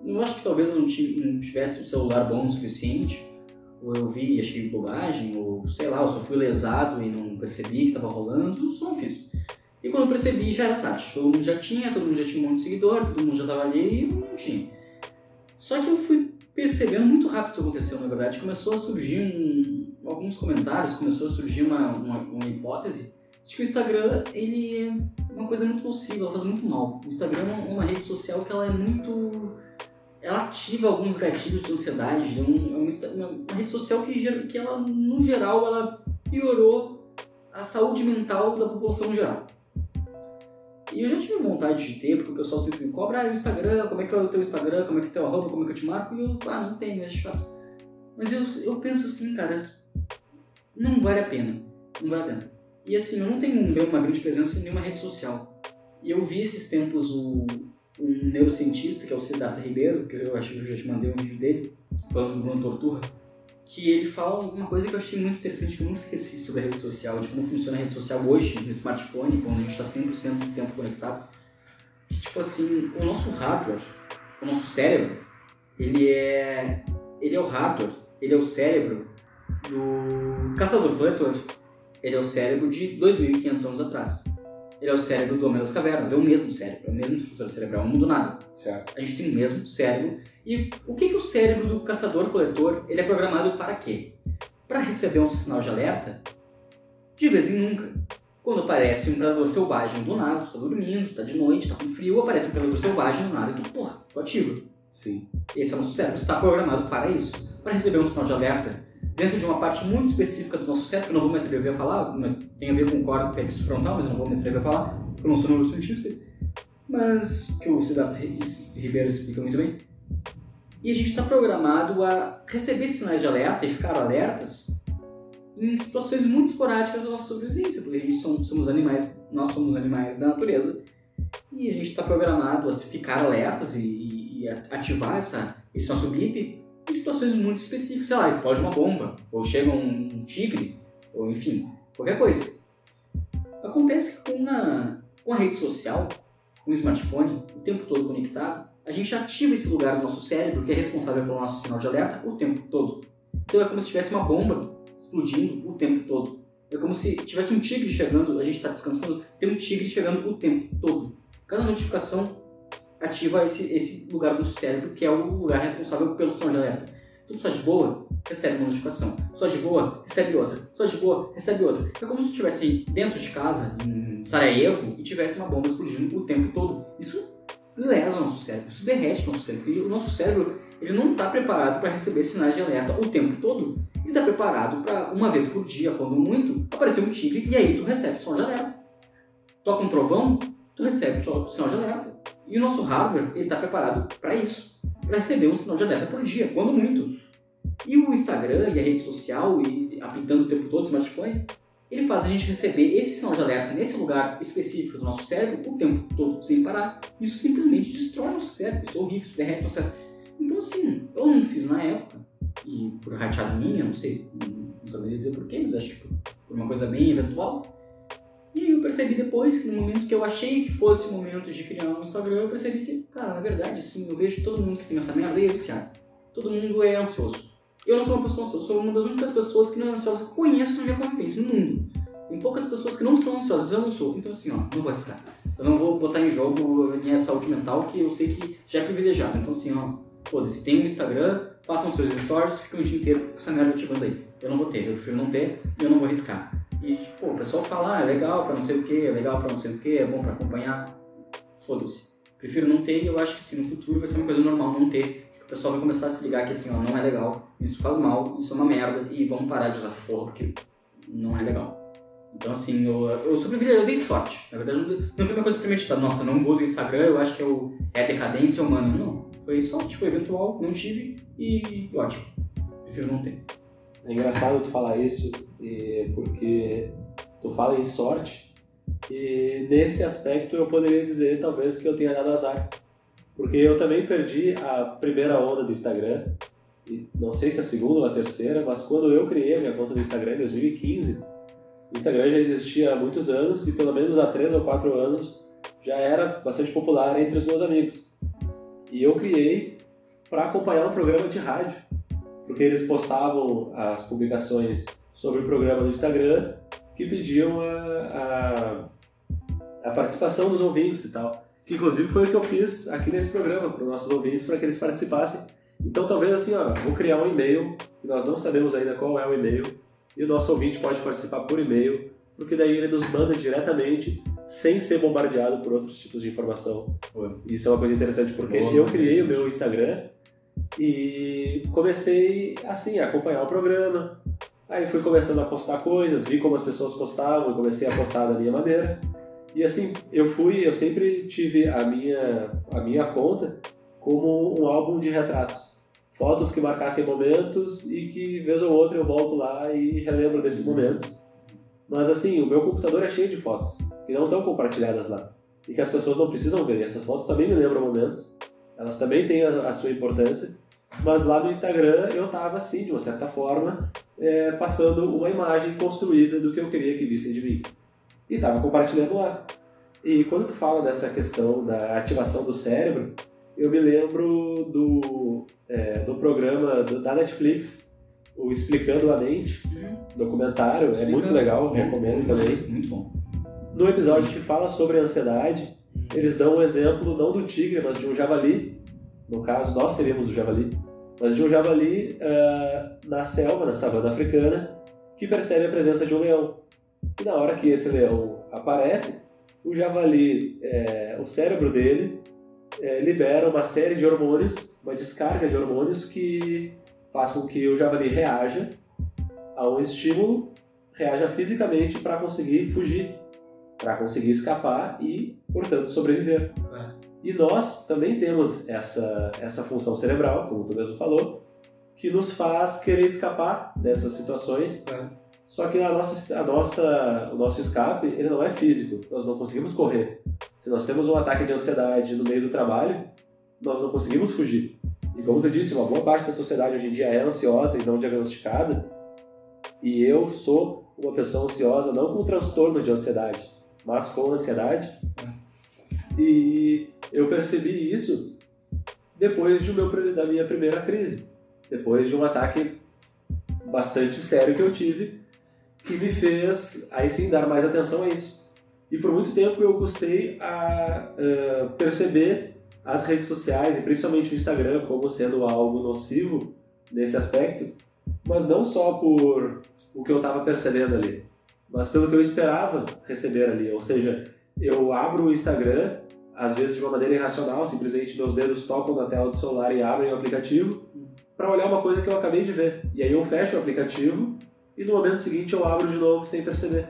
Eu acho que talvez eu não tivesse um celular bom o suficiente, ou eu vi e achei bobagem, ou sei lá, eu só fui lesado e não percebi que estava rolando, só não fiz. E quando percebi já era tarde, todo mundo já tinha, todo mundo já tinha um monte de seguidor, todo mundo já estava ali e eu não tinha. Só que eu fui percebendo muito rápido isso aconteceu, na verdade. Começou a surgir um- alguns comentários, começou a surgir uma, uma, uma hipótese Acho que o Instagram, ele é uma coisa muito nociva, ela faz muito mal. O Instagram é uma rede social que ela é muito... Ela ativa alguns gatilhos de ansiedade. É, um, é uma, uma, rede social que, que ela, no geral, ela piorou a saúde mental da população geral. E eu já tive vontade de ter, porque o pessoal sempre me cobra, ah, o Instagram, como é que é o teu Instagram, como é que é o teu arroba, como é que eu te marco? E eu, ah, não tenho, é chato. Mas eu, eu penso assim, cara, não vale a pena. Não vale a pena. E assim, eu não tenho uma grande presença em nenhuma rede social. E eu vi esses tempos o, um neurocientista, que é o Siddhartha Ribeiro, que eu acho que eu já te mandei um vídeo dele, falando do Bruno Torturra, que ele fala uma coisa que eu achei muito interessante, que eu nunca esqueci sobre a rede social, de como funciona a rede social hoje, no smartphone, quando a gente está 100% do tempo conectado. Que, tipo assim, o nosso hardware, o nosso cérebro, ele é, ele é o hardware, ele é o cérebro do caçador-coletor. Ele é o cérebro de 2.500 anos atrás. Ele é o cérebro do Homem das Cavernas, é o mesmo cérebro, é a mesma estrutura cerebral, não muda nada. Certo. A gente tem o mesmo cérebro. E o que, que o cérebro do caçador-coletor ele é programado para quê? Para receber um sinal de alerta de vez em nunca. Quando aparece um predador selvagem do nada, tu tá dormindo, tá de noite, tá com frio, aparece um predador selvagem do nada e tu, porra, tu ativa. Sim. Esse é o nosso cérebro, está programado para isso, para receber um sinal de alerta dentro de uma parte muito específica do nosso cérebro, que eu não vou me atrever a falar, mas tem a ver com córtex frontal, mas não vou me atrever a falar, porque eu não sou neurocientista, mas que o Siddhartha Ribeiro explica muito bem. E a gente está programado a receber sinais de alerta e ficar alertas em situações muito esporádicas da nossa sobrevivência, porque a gente somos, somos animais, nós somos animais da natureza, e a gente está programado a ficar alertas e, e, ativar essa, esse nosso blip em situações muito específicas, sei lá, explode uma bomba, ou chega um tigre, ou enfim, qualquer coisa. Acontece que com a, com a rede social, com o smartphone, o tempo todo conectado, a gente ativa esse lugar do nosso cérebro que é responsável pelo nosso sinal de alerta o tempo todo. Então é como se tivesse uma bomba explodindo o tempo todo. É como se tivesse um tigre chegando, a gente está descansando, tem um tigre chegando o tempo todo. Cada notificação ativa esse, esse lugar do cérebro, que é o lugar responsável pelo som de alerta. Tudo só de boa, recebe uma notificação. Só de boa, recebe outra. Só de boa, recebe outra. É como se estivesse dentro de casa, em Sarajevo, e tivesse uma bomba explodindo o tempo todo. Isso lesa o nosso cérebro, isso derrete o nosso cérebro. E o nosso cérebro ele não está preparado para receber sinais de alerta o tempo todo. Ele está preparado para, uma vez por dia, quando muito, aparecer um tigre e aí tu recebe som de alerta. Toca um trovão, tu recebe sinal de alerta. E o nosso hardware ele está preparado para isso, para receber um sinal de alerta por dia, quando muito. E o Instagram e a rede social, e apitando o tempo todo o smartphone, ele faz a gente receber esse sinal de alerta nesse lugar específico do nosso cérebro o tempo todo, sem parar. Isso simplesmente destrói nosso cérebro, isso é horrível, isso derrete nosso cérebro. Então, assim, eu não fiz na época, e por rateado minha, não sei, não saberia dizer porquê, mas acho que por uma coisa bem eventual, e eu percebi depois que no momento que eu achei que fosse o momento de criar um Instagram, eu percebi que, cara, na verdade, assim, eu vejo todo mundo que tem essa merda e. Todo mundo é ansioso. Eu não sou uma pessoa ansiosa, sou uma das únicas pessoas que não é ansiosa que conheço na minha convivência, no mundo. Tem poucas pessoas que não são ansiosas, eu não sou. Então assim, ó, não vou arriscar. Eu não vou botar em jogo a minha saúde mental, que eu sei que já é privilegiado. Então assim, ó, foda-se, tem um Instagram, façam seus stories, ficam o dia inteiro com essa merda ativando aí. Eu não vou ter, eu prefiro não ter e eu não vou arriscar. E, pô, o pessoal fala, ah, é legal pra não sei o que, é legal pra não sei o que, é bom pra acompanhar. Foda-se. Prefiro não ter e eu acho que sim, no futuro vai ser uma coisa normal não ter. O pessoal vai começar a se ligar que assim, ó, não é legal, isso faz mal, isso é uma merda e vamos parar de usar essa porra porque não é legal. Então, assim, eu, eu sobrevivi, eu dei sorte. Na verdade, não foi uma coisa premeditada. Nossa, não vou do Instagram, eu acho que o, é decadência humana. Não, foi sorte, foi eventual, não tive e ótimo. Prefiro não ter. É engraçado tu falar isso, porque tu fala em sorte, e nesse aspecto eu poderia dizer talvez que eu tenha dado azar. Porque eu também perdi a primeira onda do Instagram, e não sei se a segunda ou a terceira, mas quando eu criei a minha conta do Instagram em 2015, o Instagram já existia há muitos anos e pelo menos há três ou quatro anos já era bastante popular entre os meus amigos. E eu criei para acompanhar um programa de rádio porque eles postavam as publicações sobre o programa no Instagram que pediam a, a, a participação dos ouvintes e tal. Que inclusive foi o que eu fiz aqui nesse programa para os nossos ouvintes, para que eles participassem. Então talvez assim, ó, vou criar um e-mail, que nós não sabemos ainda qual é o e-mail, e o nosso ouvinte pode participar por e-mail, porque daí ele nos manda diretamente sem ser bombardeado por outros tipos de informação. Boa. Isso é uma coisa interessante porque Boa, eu criei o meu Instagram e comecei assim a acompanhar o programa. Aí fui começando a postar coisas, vi como as pessoas postavam e comecei a postar da minha maneira. E assim, eu fui, eu sempre tive a minha a minha conta como um álbum de retratos. Fotos que marcassem momentos e que vez ou outra eu volto lá e relembro desses momentos. Mas assim, o meu computador é cheio de fotos que não estão compartilhadas lá e que as pessoas não precisam ver. E essas fotos também me lembram momentos, elas também têm a, a sua importância. Mas lá no Instagram eu estava assim, de uma certa forma, é, passando uma imagem construída do que eu queria que vissem de mim. E estava compartilhando lá. E quando tu fala dessa questão da ativação do cérebro, eu me lembro do, é, do programa do- da Netflix, o Explicando a Mente, documentário, é muito legal, recomendo também. Muito bom. No episódio que fala sobre a ansiedade, eles dão um exemplo não do tigre, mas de um javali. No caso, nós seríamos o javali. Mas de um javali ah, na selva, na savana africana, que percebe a presença de um leão. E na hora que esse leão aparece, o javali, eh, o cérebro dele, eh, libera uma série de hormônios, uma descarga de hormônios que faz com que o javali reaja a um estímulo, reaja fisicamente para conseguir fugir para conseguir escapar e, portanto, sobreviver. É. E nós também temos essa, essa função cerebral, como tu mesmo falou, que nos faz querer escapar dessas situações. É. Só que a nossa, a nossa, o nosso escape ele não é físico, nós não conseguimos correr. Se nós temos um ataque de ansiedade no meio do trabalho, nós não conseguimos fugir. E como tu disse, uma boa parte da sociedade hoje em dia é ansiosa e não diagnosticada. E eu sou uma pessoa ansiosa não com transtorno de ansiedade, mas com ansiedade. E eu percebi isso depois de meu, da minha primeira crise, depois de um ataque bastante sério que eu tive, que me fez aí sim dar mais atenção a isso. E por muito tempo eu custei a ah, perceber as redes sociais e principalmente o Instagram como sendo algo nocivo nesse aspecto, mas não só por o que eu estava percebendo ali, mas pelo que eu esperava receber ali. Ou seja, eu abro o Instagram, às vezes de uma maneira irracional, simplesmente meus dedos tocam na tela do celular e abrem o aplicativo para olhar uma coisa que eu acabei de ver. E aí eu fecho o aplicativo e no momento seguinte eu abro de novo sem perceber.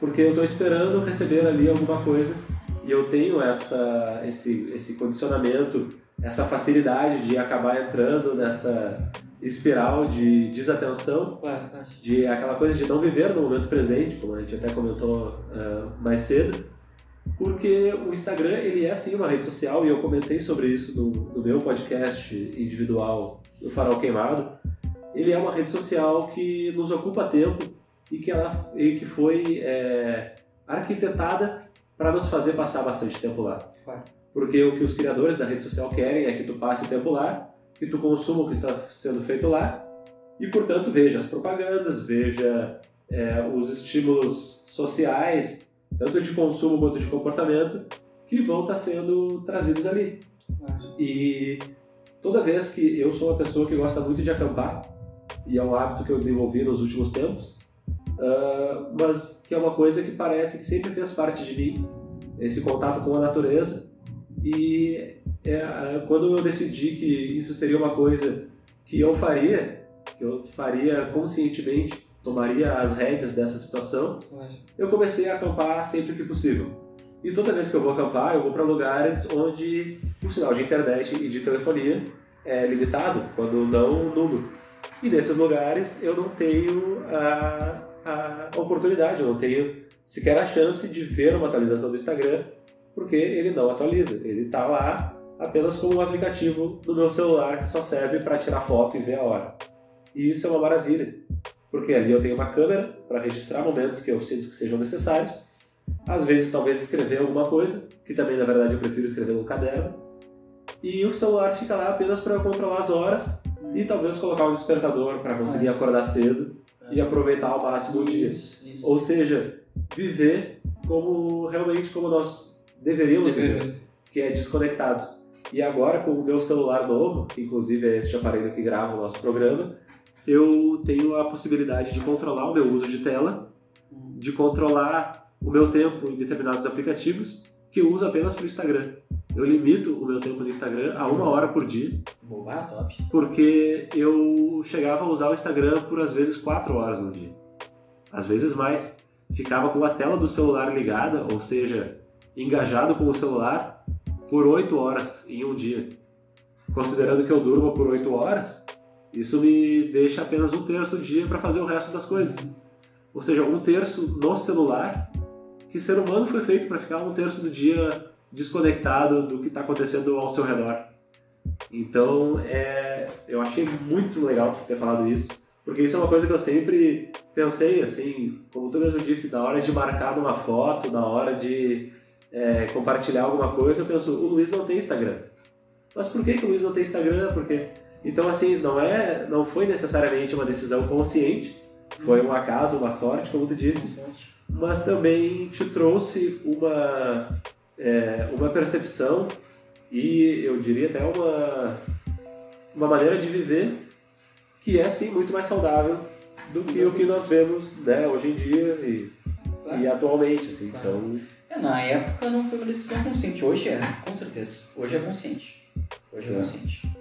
Porque eu estou esperando receber ali alguma coisa e eu tenho essa, esse, esse condicionamento, essa facilidade de acabar entrando nessa espiral de desatenção de aquela coisa de não viver no momento presente, como a gente até comentou ah, mais cedo, porque o Instagram ele é sim uma rede social e eu comentei sobre isso no, no meu podcast individual do Farol Queimado. Ele é uma rede social que nos ocupa tempo e que ela e que foi é, arquitetada para nos fazer passar bastante tempo lá. Porque o que os criadores da rede social querem é que tu passe tempo lá, que tu consuma o que está sendo feito lá e, portanto, veja as propagandas, veja é, os estímulos sociais, tanto de consumo quanto de comportamento, que vão estar sendo trazidos ali. E toda vez que eu sou uma pessoa que gosta muito de acampar, e é um hábito que eu desenvolvi nos últimos tempos, ah, mas que é uma coisa que parece que sempre fez parte de mim, esse contato com a natureza. E é, ah, quando eu decidi que isso seria uma coisa que eu faria, que eu faria conscientemente, tomaria as rédeas dessa situação, eu comecei a acampar sempre que possível. E toda vez que eu vou acampar, eu vou para lugares onde o sinal de internet e de telefonia é limitado, quando não nulo. E nesses lugares eu não tenho a, a oportunidade, eu não tenho sequer a chance de ver uma atualização do Instagram, porque ele não atualiza. Ele está lá apenas como um aplicativo no meu celular que só serve para tirar foto e ver a hora. E isso é uma maravilha, porque ali eu tenho uma câmera para registrar momentos que eu sinto que sejam necessários. Às vezes, talvez escrever alguma coisa, que também na verdade eu prefiro escrever no caderno. E o celular fica lá apenas para eu controlar as horas e talvez colocar um despertador para conseguir acordar cedo e aproveitar ao máximo o dia. Isso, isso. Ou seja, viver como realmente como nós deveríamos viver que é desconectados. E agora, com o meu celular novo, que inclusive é este aparelho que grava o nosso programa, eu tenho a possibilidade de controlar o meu uso de tela de controlar o meu tempo em determinados aplicativos que eu uso apenas para o Instagram. Eu limito o meu tempo no Instagram a uma hora por dia, Boa, top. porque eu chegava a usar o Instagram por às vezes quatro horas no dia. Às vezes mais. Ficava com a tela do celular ligada, ou seja, engajado com o celular, por oito horas em um dia. Considerando que eu durmo por oito horas, isso me deixa apenas um terço do dia para fazer o resto das coisas. Ou seja, um terço no celular, que ser humano foi feito para ficar um terço do dia desconectado do que está acontecendo ao seu redor. Então, é, eu achei muito legal ter falado isso, porque isso é uma coisa que eu sempre pensei, assim, como tu mesmo disse, na hora de marcar numa foto, na hora de é, compartilhar alguma coisa, eu penso, o Luiz não tem Instagram. Mas por que, que o Luiz não tem Instagram? Porque então assim não é, não foi necessariamente uma decisão consciente, foi um acaso, uma sorte, como tu disse, mas também te trouxe uma é, uma percepção e eu diria até uma uma maneira de viver que é sim muito mais saudável do que o que nós vemos né, hoje em dia e, e atualmente assim. Então É, na época não foi uma decisão consciente, hoje é, com certeza. Hoje é consciente. Hoje é Certo. consciente.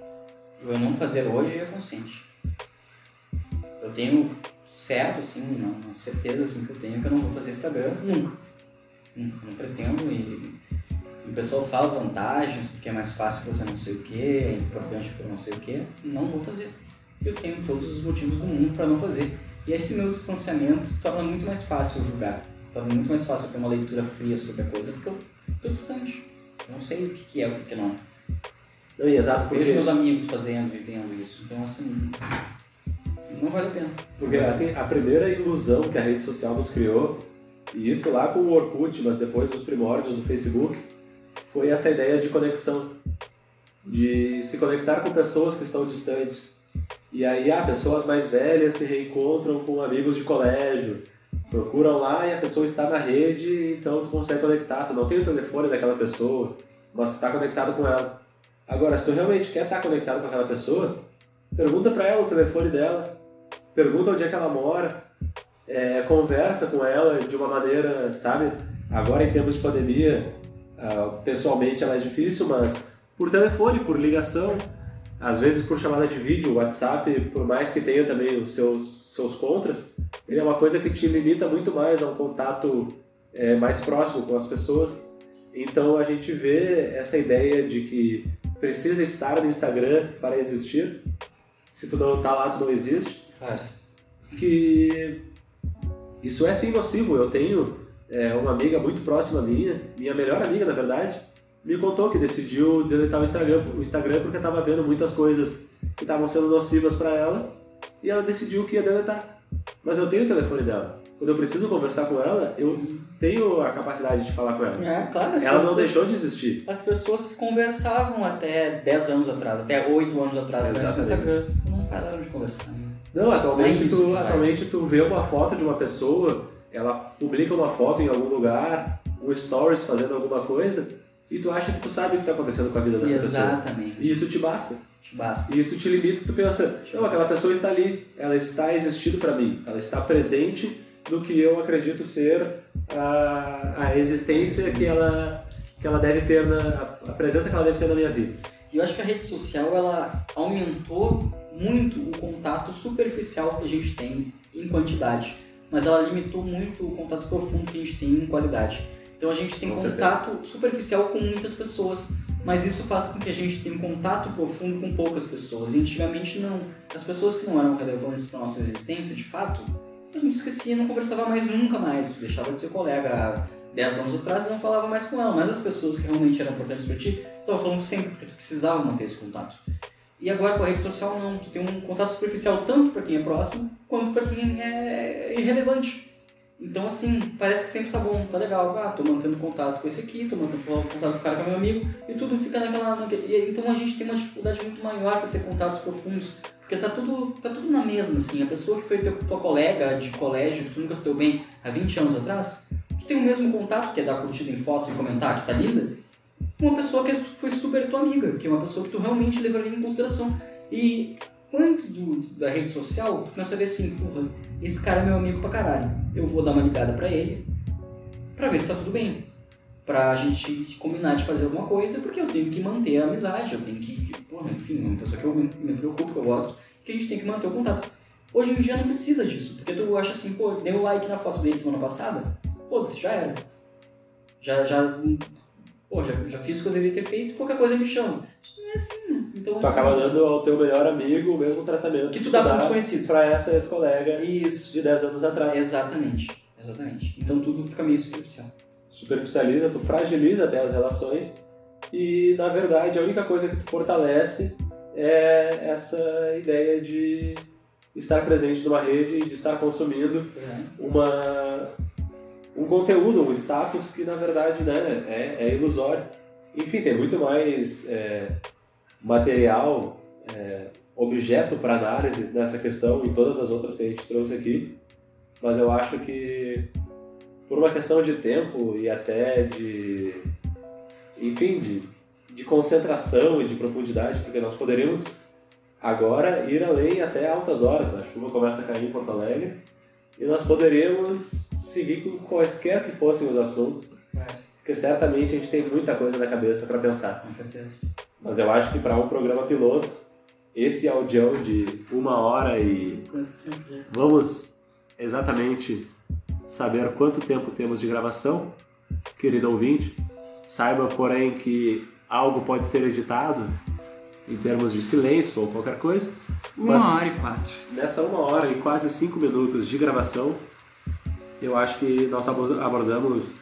Eu não fazer hoje é consciente. Eu tenho certo, assim, uma certeza assim, que eu tenho que eu não vou fazer Instagram nunca. Nunca, não pretendo e o pessoal fala as vantagens, porque é mais fácil fazer não sei o que, é importante por não sei o que. Não vou fazer. Eu tenho todos os motivos do mundo para não fazer. E esse meu distanciamento torna muito mais fácil eu julgar. Torna muito mais fácil eu ter uma leitura fria sobre a coisa, porque eu tô distante. Eu não sei o que, que é, o que, que não. não, e exato Eu porque vejo meus amigos fazendo, vivendo isso. Então, assim, não vale a pena. Porque assim, a primeira ilusão que a rede social nos criou, e isso lá com o Orkut, mas depois os primórdios do Facebook, foi essa ideia de conexão. De se conectar com pessoas que estão distantes. E aí, ah, pessoas mais velhas se reencontram com amigos de colégio, procuram lá e a pessoa está na rede, então tu consegue conectar. Tu não tem o telefone daquela pessoa, mas tu está conectado com ela. Agora, se tu realmente quer estar conectado com aquela pessoa, pergunta para ela o telefone dela, pergunta onde é que ela mora, é, conversa com ela de uma maneira, sabe? Agora em tempos de pandemia, ah, pessoalmente é mais difícil, mas por telefone, por ligação, às vezes por chamada de vídeo, WhatsApp, por mais que tenha também os seus, seus contras, ele é uma coisa que te limita muito mais a um contato é, mais próximo com as pessoas. Então a gente vê essa ideia de que precisa estar no Instagram para existir. Se tu não tá lá, tu não existe Claro. que isso é sim nocivo. Eu tenho é, uma amiga muito próxima minha, minha melhor amiga na verdade, me contou que decidiu deletar o Instagram, o Instagram porque estava vendo muitas coisas que estavam sendo nocivas para ela e ela decidiu que ia deletar. Mas eu tenho o telefone dela. Quando eu preciso conversar com ela, eu tenho a capacidade de falar com ela. É, claro. Ela não pessoas- deixou de existir. As pessoas conversavam até 10 anos atrás, até 8 anos atrás, antes do. Instagram. Não pararam de conversar. Não, atualmente, É isso, tu, atualmente tu vê uma foto de uma pessoa, ela publica uma foto em algum lugar, um stories fazendo alguma coisa, e tu acha que tu sabe o que está acontecendo com a vida dessa pessoa. Exatamente. E isso te basta. Basta. E isso te limita, tu pensa, não, aquela pessoa está ali, ela está existindo para mim, ela está presente no que eu acredito ser a, a existência que ela, que ela deve ter, na, a presença que ela deve ter na minha vida. E eu acho que a rede social ela aumentou muito o contato superficial que a gente tem em quantidade, mas ela limitou muito o contato profundo que a gente tem em qualidade. Então a gente tem Com contato superficial com muitas pessoas, mas isso faz com que a gente tenha um contato profundo com poucas pessoas. E antigamente não. As pessoas que não eram relevantes para nossa existência, de fato, a gente esquecia, não conversava mais nunca mais, deixava de ser colega. Há 10 anos atrás eu não falava mais com ela, mas as pessoas que realmente eram importantes para ti, tu tava falando sempre, porque tu precisava manter esse contato. E agora com a rede social não, tu tem um contato superficial tanto para quem é próximo, quanto para quem é irrelevante. Então assim, parece que sempre tá bom, tá legal, ah, tô mantendo contato com esse aqui, tô mantendo contato com o cara que é meu amigo, e tudo fica naquela... e Então a gente tem uma dificuldade muito maior para ter contatos profundos, porque tá tudo, tá tudo na mesma, assim, a pessoa que foi teu, tua colega de colégio, que tu nunca se deu bem há 20 anos atrás, tu tem o mesmo contato, que é dar curtida em foto e comentar que tá linda, uma pessoa que foi super tua amiga, que é uma pessoa que tu realmente levaria em consideração. E antes do, da rede social, tu começa a ver assim, porra, esse cara é meu amigo pra caralho. Eu vou dar uma ligada pra ele, pra ver se tá tudo bem. Pra gente combinar de fazer alguma coisa, porque eu tenho que manter a amizade, eu tenho que, porra, enfim, uma pessoa que eu me, me preocupo, que eu gosto, que a gente tem que manter o contato. Hoje em dia não precisa disso, porque tu acha assim, pô, dei um like na foto dele semana passada, foda-se, já era. Já, já, pô, já, já fiz o que eu devia ter feito, qualquer coisa me chama. Não é assim, então Tu assim, acaba dando ao teu melhor amigo o mesmo tratamento Que tu dá pra um desconhecido. pra essa ex-colega de 10 anos atrás. exatamente, exatamente. Então tudo fica meio superficial. Superficializa, tu fragiliza até as relações e, na verdade, a única coisa que tu fortalece é essa ideia de estar presente numa rede e de estar consumindo uma, um conteúdo, um status que na verdade né, é, é ilusório. Enfim, tem muito mais é, material, é, objeto para análise nessa questão e todas as outras que a gente trouxe aqui, mas eu acho que por uma questão de tempo e até de, enfim, de, de concentração e de profundidade, porque nós poderíamos agora ir além até altas horas. A chuva começa a cair em Porto Alegre e nós poderíamos seguir com quaisquer que fossem os assuntos, porque certamente a gente tem muita coisa na cabeça para pensar. Com certeza. Mas eu acho que para um programa piloto, esse audião de uma hora e vamos exatamente saber quanto tempo temos de gravação, querido ouvinte. Saiba, porém, que algo pode ser editado em termos de silêncio ou qualquer coisa. Uma Mas- hora e quatro. Nessa uma hora e quase cinco minutos de gravação, eu acho que nós abo- abordamos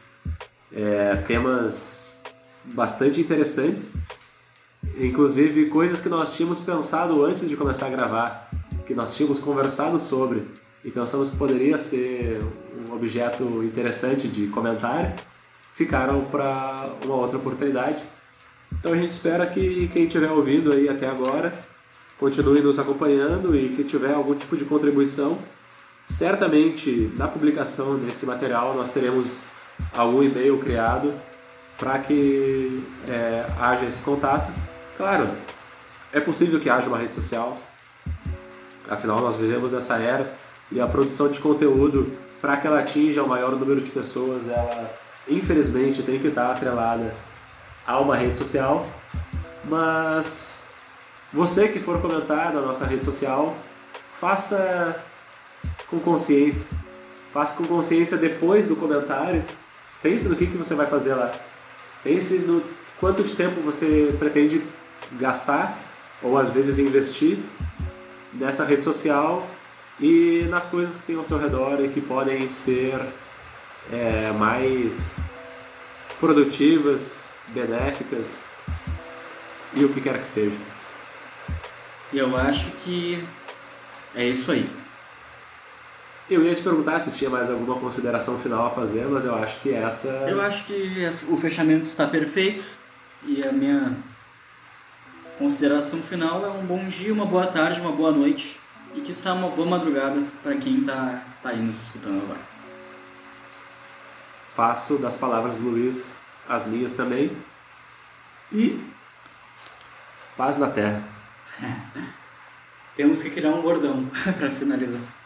é, temas bastante interessantes, inclusive coisas que nós tínhamos pensado antes de começar a gravar, que nós tínhamos conversado sobre e pensamos que poderia ser um objeto interessante de comentário, ficaram para uma outra oportunidade. Então a gente espera que quem estiver ouvindo aí até agora continue nos acompanhando e que tiver algum tipo de contribuição, certamente na publicação desse material nós teremos algum e-mail criado para que é, haja esse contato. Claro, é possível que haja uma rede social, afinal nós vivemos nessa era e a produção de conteúdo para que ela atinja o maior número de pessoas, ela infelizmente tem que estar atrelada a uma rede social, mas você que for comentar na nossa rede social, faça com consciência. Faça com consciência depois do comentário. Pense no que, que você vai fazer lá. Pense no quanto de tempo você pretende gastar ou às vezes investir nessa rede social e nas coisas que tem ao seu redor e que podem ser é, mais produtivas, benéficas e o que quer que seja. E eu acho que é isso aí. Eu ia te perguntar se tinha mais alguma consideração final a fazer, mas eu acho que essa. Eu acho que o fechamento está perfeito e a minha consideração final é um bom dia, uma boa tarde, uma boa noite e que está uma boa madrugada para quem está tá aí nos escutando agora. Faço das palavras do Luiz as minhas também. E. Paz na terra. <laughs> Temos que criar um bordão <laughs> para finalizar.